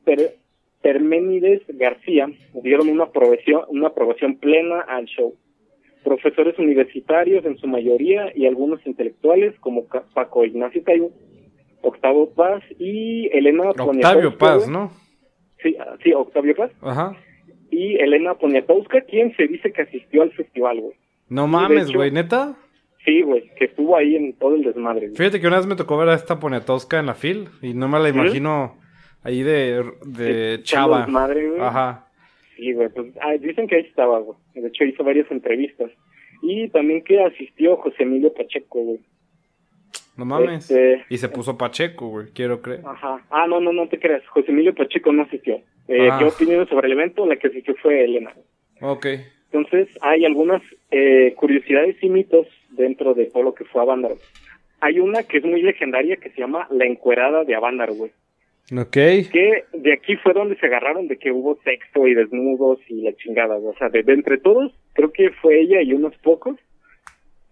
Perménides García, dieron una aprobación, una aprobación plena al show profesores universitarios en su mayoría y algunos intelectuales como Paco Ignacio Cayo, Octavio Paz y Elena Octavio Paz, ¿no? Sí, ah, sí, Octavio Paz. Ajá. Y Elena Poniatowska, quien se dice que asistió al festival, güey. No mames, güey, ¿neta? Sí, güey, que estuvo ahí en todo el desmadre. Fíjate que una vez me tocó ver a esta Poniatowska en la fil y no me la imagino ahí de, de chava. Güey. Ajá. Sí, güey, pues ah, dicen que ahí estaba, güey. De hecho, hizo varias entrevistas. Y también que asistió José Emilio Pacheco, güey. No mames. Este, y se puso Pacheco, güey, quiero creer. Ajá. Ah, no, no, no te creas. José Emilio Pacheco no asistió. Eh, ah. opinión sobre el evento, la que asistió fue Elena. Ok. Entonces, hay algunas eh, curiosidades y mitos dentro de todo lo que fue Avándaro. Hay una que es muy legendaria que se llama La Encuerada de Avándaro, güey. Ok. Que de aquí fue donde se agarraron de que hubo sexo y desnudos y la chingada. O sea, de, entre todos, creo que fue ella y unos pocos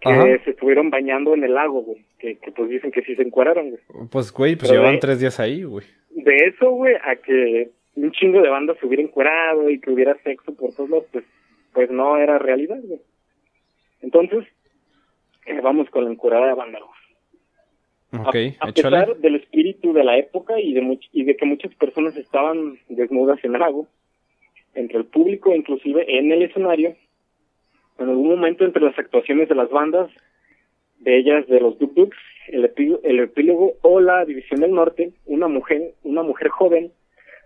que se estuvieron bañando en el lago, güey. Que, pues dicen que sí se encueraron, güey. Pues, güey, pues llevaban tres días ahí, güey. De eso, güey, a que un chingo de bandas se hubiera encuerado y que hubiera sexo por todos lados, pues, pues no era realidad, güey. Entonces, eh, vamos con la encuerada de banda, Okay, a, pesar del espíritu de la época y de, y de que muchas personas estaban desnudas en el lago, entre el público, inclusive en el escenario, en algún momento entre las actuaciones de las bandas, de ellas de los Duk Duks, el, el epílogo o la División del Norte, una mujer, una mujer joven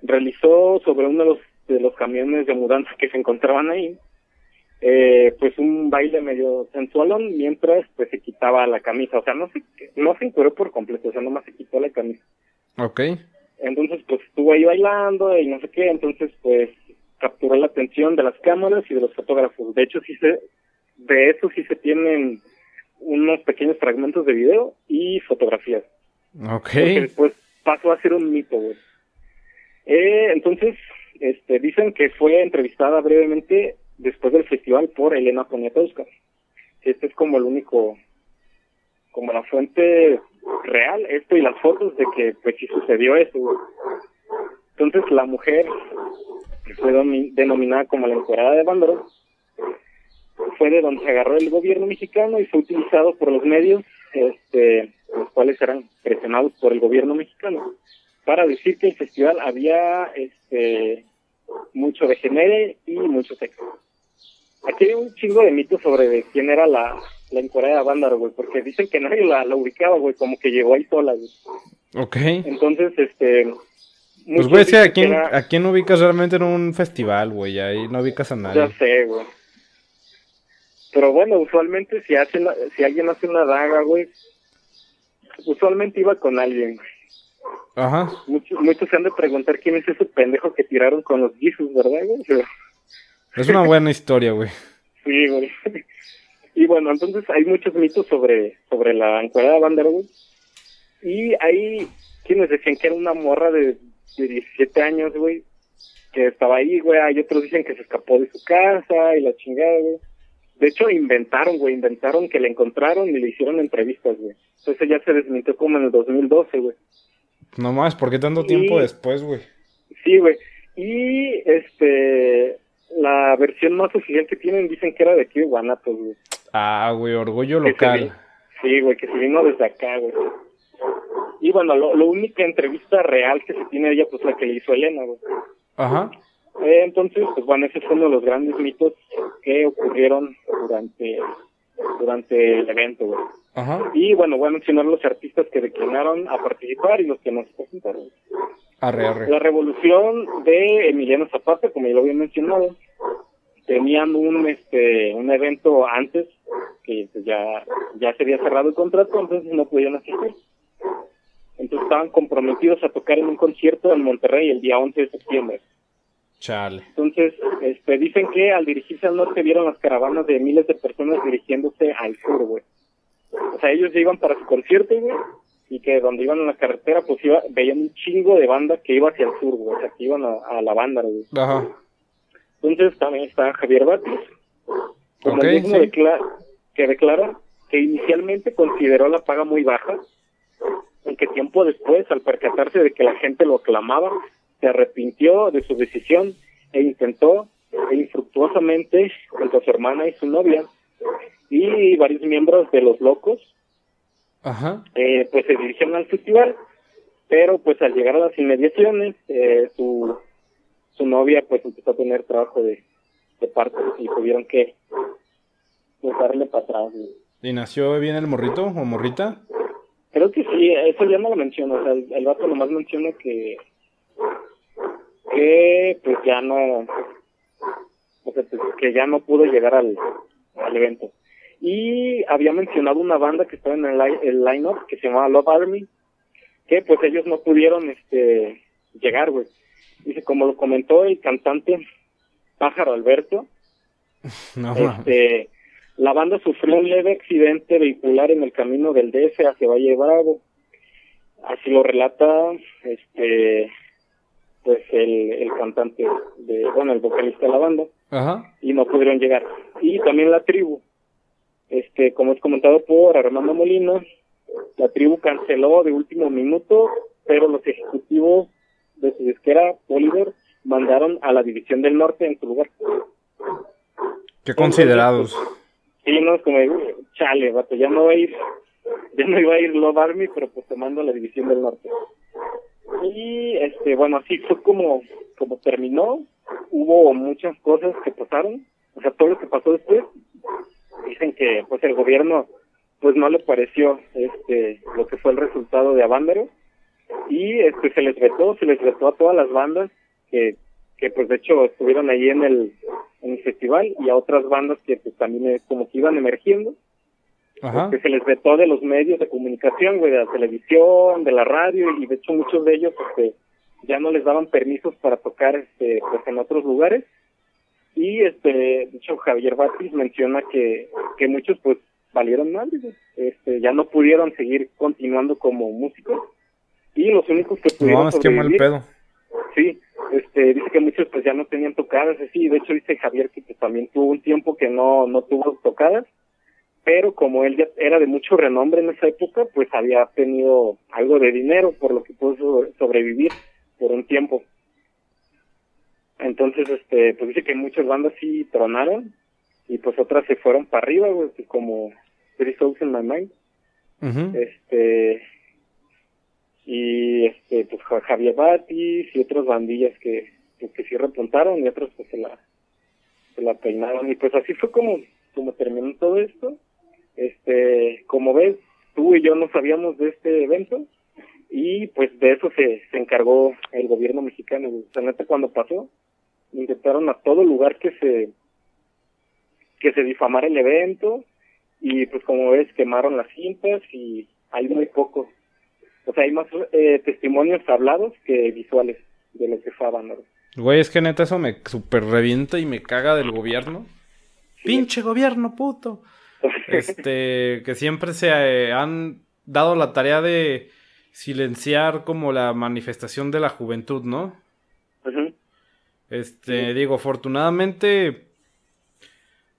realizó sobre uno de los, de los camiones de mudanza que se encontraban ahí, eh, pues un baile medio sensualón mientras pues se quitaba la camisa, o sea, no se, no se encueró por completo, o sea, nomás se quitó la camisa. Ok. Entonces pues estuvo ahí bailando y no sé qué, entonces pues capturó la atención de las cámaras y de los fotógrafos. De hecho, sí se, de eso sí se tienen unos pequeños fragmentos de video y fotografías. Ok. Porque después pasó a ser un mito, güey. Eh, entonces, este, dicen que fue entrevistada brevemente después del festival por Elena Poniatowska. Este es como el único, como la fuente real, esto y las fotos de que pues sí sucedió eso. Entonces la mujer, que fue denominada como la encuadrada de Bandero, fue de donde se agarró el gobierno mexicano y fue utilizado por los medios, este, los cuales eran presionados por el gobierno mexicano, para decir que el festival había este mucho degenere y mucho sexo. Aquí hay un chingo de mitos sobre quién era la, la de Bandar, güey, porque dicen que nadie la, la ubicaba, güey, como que llegó ahí sola, güey. Ok. Entonces, este... Pues, güey, ¿a quién, ¿a quién ubicas realmente en un festival, güey? Ahí no ubicas a nadie. Ya sé, güey. Pero bueno, usualmente si, hace si alguien hace una daga, güey, usualmente iba con alguien, güey. Ajá. Muchos, muchos se han de preguntar quién es ese pendejo que tiraron con los guisos, ¿verdad, güey? Es una buena historia, güey. sí, güey. Y bueno, entonces hay muchos mitos sobre, sobre la encuadrada Bandera, güey. Y hay quienes decían que era una morra de, de 17 años, güey, que estaba ahí, güey. Hay otros dicen que se escapó de su casa y la chingada, güey. De hecho, inventaron, güey, inventaron que la encontraron y le hicieron entrevistas, güey. Entonces ya se desmintió como en el 2012, güey. No más, ¿por qué tanto tiempo después, güey? Sí, güey. Y este, la versión más oficial que tienen dicen que era de aquí de Guanatos, güey. Ah, güey, orgullo local. sí, güey, que se vino desde acá, güey. Y bueno, lo, lo única entrevista real que se tiene de ella, pues la que le hizo Elena, güey. Ajá. Eh, entonces, pues bueno, ese fue uno de los grandes mitos que ocurrieron durante durante el evento, güey. Ajá. Y bueno, voy a mencionar los artistas que declinaron a participar y los que no se presentaron. La revolución de Emiliano Zapata, como ya lo había mencionado, tenían un este un evento antes que pues, ya ya se había cerrado el contrato, entonces no podían asistir. Entonces estaban comprometidos a tocar en un concierto en Monterrey el día 11 de septiembre. Chale. Entonces, este, dicen que al dirigirse al norte vieron las caravanas de miles de personas dirigiéndose al sur, güey. O sea, ellos iban para su concierto, güey, y que donde iban en la carretera, pues iba, veían un chingo de banda que iba hacia el sur, güey, o sea, que iban a, la banda, güey. Ajá. Entonces también está Javier Batis, como mismo que declara que inicialmente consideró la paga muy baja, y que tiempo después, al percatarse de que la gente lo aclamaba, se arrepintió de su decisión e intentó e infructuosamente junto a su hermana y su novia y varios miembros de los locos Ajá. Eh, pues se dirigieron al festival pero pues al llegar a las inmediaciones eh, su su novia pues empezó a tener trabajo de, de parte y tuvieron que pues, darle para atrás ¿y nació bien el morrito o morrita? creo que sí eso ya no lo menciono o sea el, el vato nomás menciona que que pues ya no, o sea, pues, que ya no pudo llegar al, al evento. Y había mencionado una banda que estaba en el, el line-up que se llamaba Love Army, que pues ellos no pudieron este llegar, güey. Dice, como lo comentó el cantante Pájaro Alberto, este, la banda sufrió un leve accidente vehicular en el camino del DF hacia Valle Bravo. Así lo relata este pues el, el cantante de, bueno, el vocalista de la banda. Y no pudieron llegar. Y también la tribu. Este, como es comentado por Armando Molina, la tribu canceló de último minuto, pero los ejecutivos de su disquera, Oliver, mandaron a la División del Norte en su lugar. Qué considerados. sí, no, es como, chale, vato, ya no va a ir, ya no iba a ir Love Army, pero pues te mando a la División del Norte. Y, este, bueno, así fue como, como terminó. Hubo muchas cosas que pasaron. O sea, todo lo que pasó después, dicen que, pues, el gobierno, pues, no le pareció, este, lo que fue el resultado de Avándaro. Y, este, se les vetó, se les vetó a todas las bandas que, que pues, de hecho, estuvieron ahí en el, en el festival y a otras bandas que, pues, también eh, como que iban emergiendo que se les vetó de los medios de comunicación, güey, de la televisión, de la radio, y de hecho muchos de ellos este, ya no les daban permisos para tocar este, pues en otros lugares. Y este, de hecho Javier Batis menciona que, que muchos pues valieron mal, este, ya no pudieron seguir continuando como músicos. Y los únicos que pudieron no, mal pedo. Sí, este, dice que muchos pues ya no tenían tocadas, así, de hecho dice Javier que pues, también tuvo un tiempo que no, no tuvo tocadas pero como él ya era de mucho renombre en esa época, pues había tenido algo de dinero, por lo que pudo sobrevivir por un tiempo. Entonces, este, pues dice que muchas bandas sí tronaron y pues otras se fueron para arriba, güey, pues como Three Souls in My Mind. Este, y este, pues Javier Batis y otras bandillas que, pues, que sí repuntaron y otras pues se la, se la peinaron y pues así fue como, como terminó todo esto este, como ves, tú y yo no sabíamos de este evento y pues de eso se, se encargó el gobierno mexicano. O sea, neta, cuando pasó, intentaron a todo lugar que se que se difamara el evento y pues como ves quemaron las cintas y hay muy pocos o sea hay más eh, testimonios hablados que visuales de lo que fue Abanor. Güey, es que neta eso me super revienta y me caga del gobierno. Pinche gobierno puto. Este, que siempre se eh, han dado la tarea de silenciar como la manifestación de la juventud, ¿no? Este, digo, afortunadamente,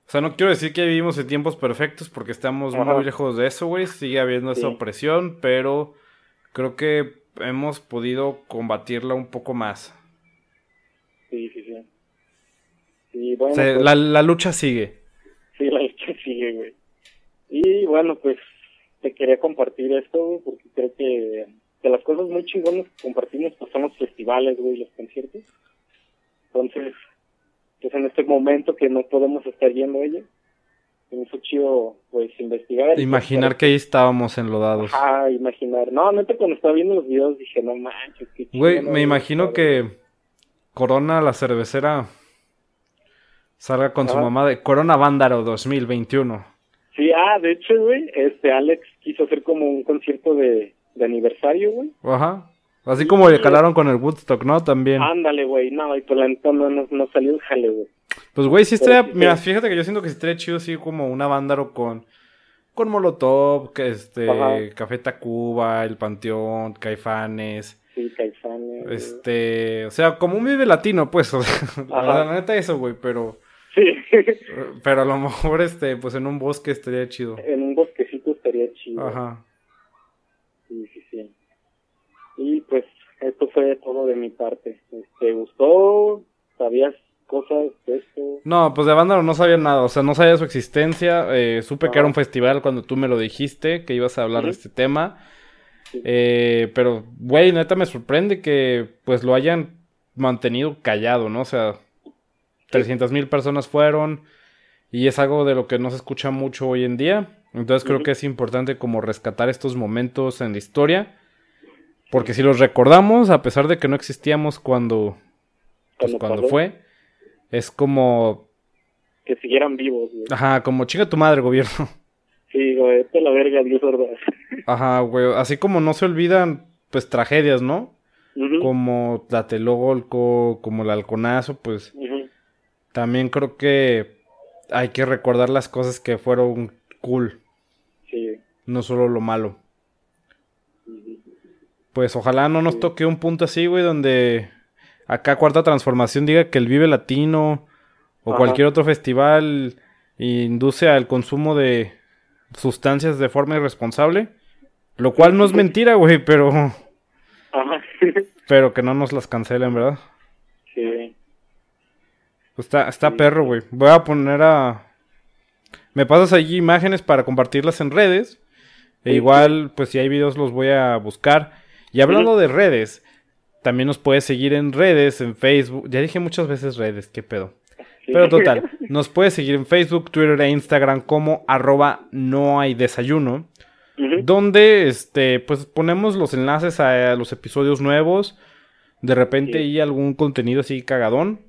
o sea, no quiero decir que vivimos en tiempos perfectos porque estamos muy lejos de eso, güey, sigue habiendo esa opresión, pero creo que hemos podido combatirla un poco más. Sí, sí, sí. Pues la, la lucha sigue. Sí, la lucha sigue, güey. Y bueno, pues te quería compartir esto, porque creo que de las cosas muy chingonas que compartimos pues son los festivales, güey, los conciertos. Entonces, pues en este momento que no podemos estar yendo ella, me hizo chido, pues, investigar. Imaginar que ahí estábamos enlodados. Ah, imaginar. No, neta, cuando estaba viendo los videos dije, no manches, qué chido. Güey, me imagino que Corona, la cervecera, salga con su mamá de Corona Vándaro 2021. Sí, ah, de hecho, güey, este Alex quiso hacer como un concierto de, de aniversario, güey. Ajá. Así como le calaron con el Woodstock, ¿no? También. Ándale, güey. No, y por la neta no, no, salió el jale, güey. Pues, güey, sí estaría... Mira, fíjate que yo siento que sí estaría chido así como una bándaro con... Con Molotov, que este... Café Tacuba, El Panteón, Caifanes... Sí, Caifanes. Este... O sea, como un vive latino, pues. O sea, la neta eso, güey, pero... Sí. Pero a lo mejor, este, pues en un bosque estaría chido. En un bosquecito estaría chido. Ajá. Sí, sí, sí. Y pues esto fue todo de mi parte. ¿Te gustó? ¿Sabías cosas de esto? No, pues de banda no sabía nada. O sea, no sabía su existencia. Eh, supe que era un festival cuando tú me lo dijiste, que ibas a hablar de este tema. Eh, pero, güey, neta me sorprende que pues lo hayan mantenido callado, ¿no? O sea, 300 mil personas fueron y es algo de lo que no se escucha mucho hoy en día. Entonces creo que es importante como rescatar estos momentos en la historia. Porque si los recordamos, a pesar de que no existíamos cuando, pues, cuando fue, es como que siguieran vivos, Ajá, como chinga tu madre, gobierno. Sí, güey, esto la verga, Dios Ordaz. Ajá, güey, así como no se olvidan, pues, tragedias, ¿no? Como Tlatelolco, como el Halconazo, pues, también creo que hay que recordar las cosas que fueron cool. Sí. No solo lo malo. Pues ojalá no nos toque un punto así, güey, donde acá Cuarta Transformación diga que el Vive Latino o cualquier otro festival induce al consumo de sustancias de forma irresponsable. Lo cual no es mentira, güey, pero... pero que no nos las cancelen, ¿verdad? Sí. Pues está, está perro, güey. Voy a poner a... Me pasas allí imágenes para compartirlas en redes. E igual, pues si hay videos los voy a buscar. Y hablando de redes, también nos puedes seguir en redes, en Facebook. Ya dije muchas veces redes, qué pedo. Pero total, nos puedes seguir en Facebook, Twitter e Instagram como arroba no hay desayuno. Donde este, pues ponemos los enlaces a, los episodios nuevos. De repente hay algún contenido así cagadón.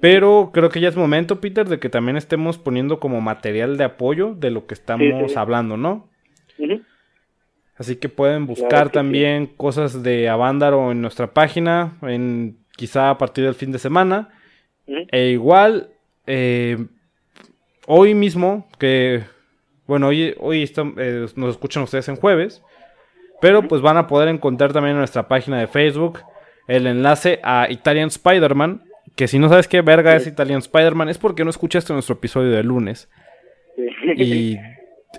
Pero creo que ya es momento, Peter, de que también estemos poniendo como material de apoyo de lo que estamos hablando, ¿no? Así que pueden buscar también cosas de Avándaro en nuestra página, en quizá a partir del fin de semana. E igual, eh, hoy mismo, que, bueno, hoy, hoy eh, nos escuchan ustedes en jueves, pero pues van a poder encontrar también en nuestra página de Facebook el enlace a Italian Spider-Man, que si no sabes qué verga es Italian Spider-Man, es porque no escuchaste nuestro episodio de lunes. Y,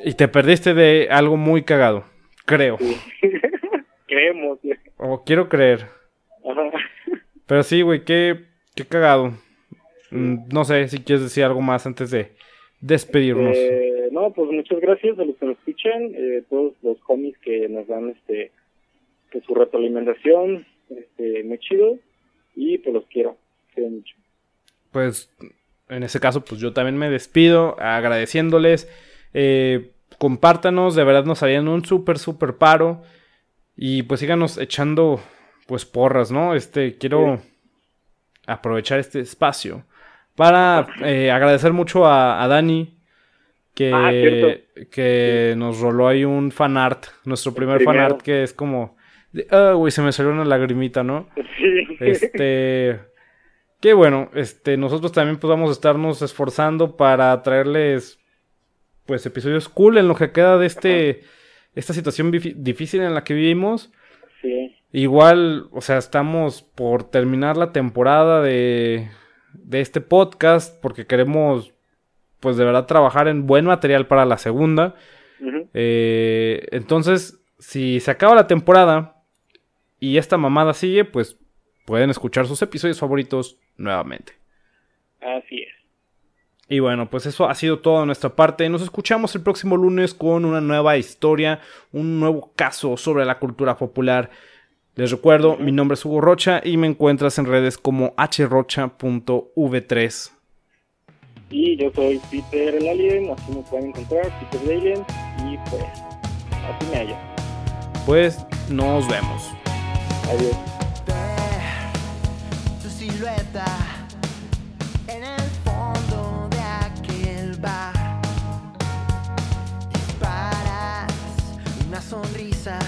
y, te perdiste de algo muy cagado, creo. Creemos. O quiero creer. Pero sí, güey, qué, qué cagado. Mm, no sé si quieres decir algo más antes de despedirnos. Eh, no, pues muchas gracias a los que nos escuchan, eh, todos los homies que nos dan este pues, su retroalimentación, este, muy chido, y pues los quiero, quiero mucho. Pues en ese caso, pues yo también me despido agradeciéndoles. Eh, compártanos, de verdad nos harían un súper, súper paro. Y pues síganos echando pues porras, ¿no? Este, quiero aprovechar este espacio para eh, agradecer mucho a, Dani que, ah, que nos roló ahí un fanart, nuestro primer fanart que es como, ah, güey, se me salió una lagrimita, ¿no? Sí. Este, que bueno, este, nosotros también podamos pues, estarnos esforzando para traerles, pues, episodios cool en lo que queda de este, esta situación difícil en la que vivimos. Sí. Igual, o sea, estamos por terminar la temporada de de este podcast porque queremos pues de verdad trabajar en buen material para la segunda. Eh, entonces, si se acaba la temporada y esta mamada sigue, pues pueden escuchar sus episodios favoritos nuevamente. Así es. Y bueno, pues eso ha sido todo de nuestra parte. Nos escuchamos el próximo lunes con una nueva historia, un nuevo caso sobre la cultura popular. Les recuerdo, mi nombre es Hugo Rocha y me encuentras en redes como hrocha.v3. Y yo soy Peter el Alien, así me pueden encontrar, Peter el Alien, y pues, así me hallo. Pues nos vemos. Adiós. Sonrisa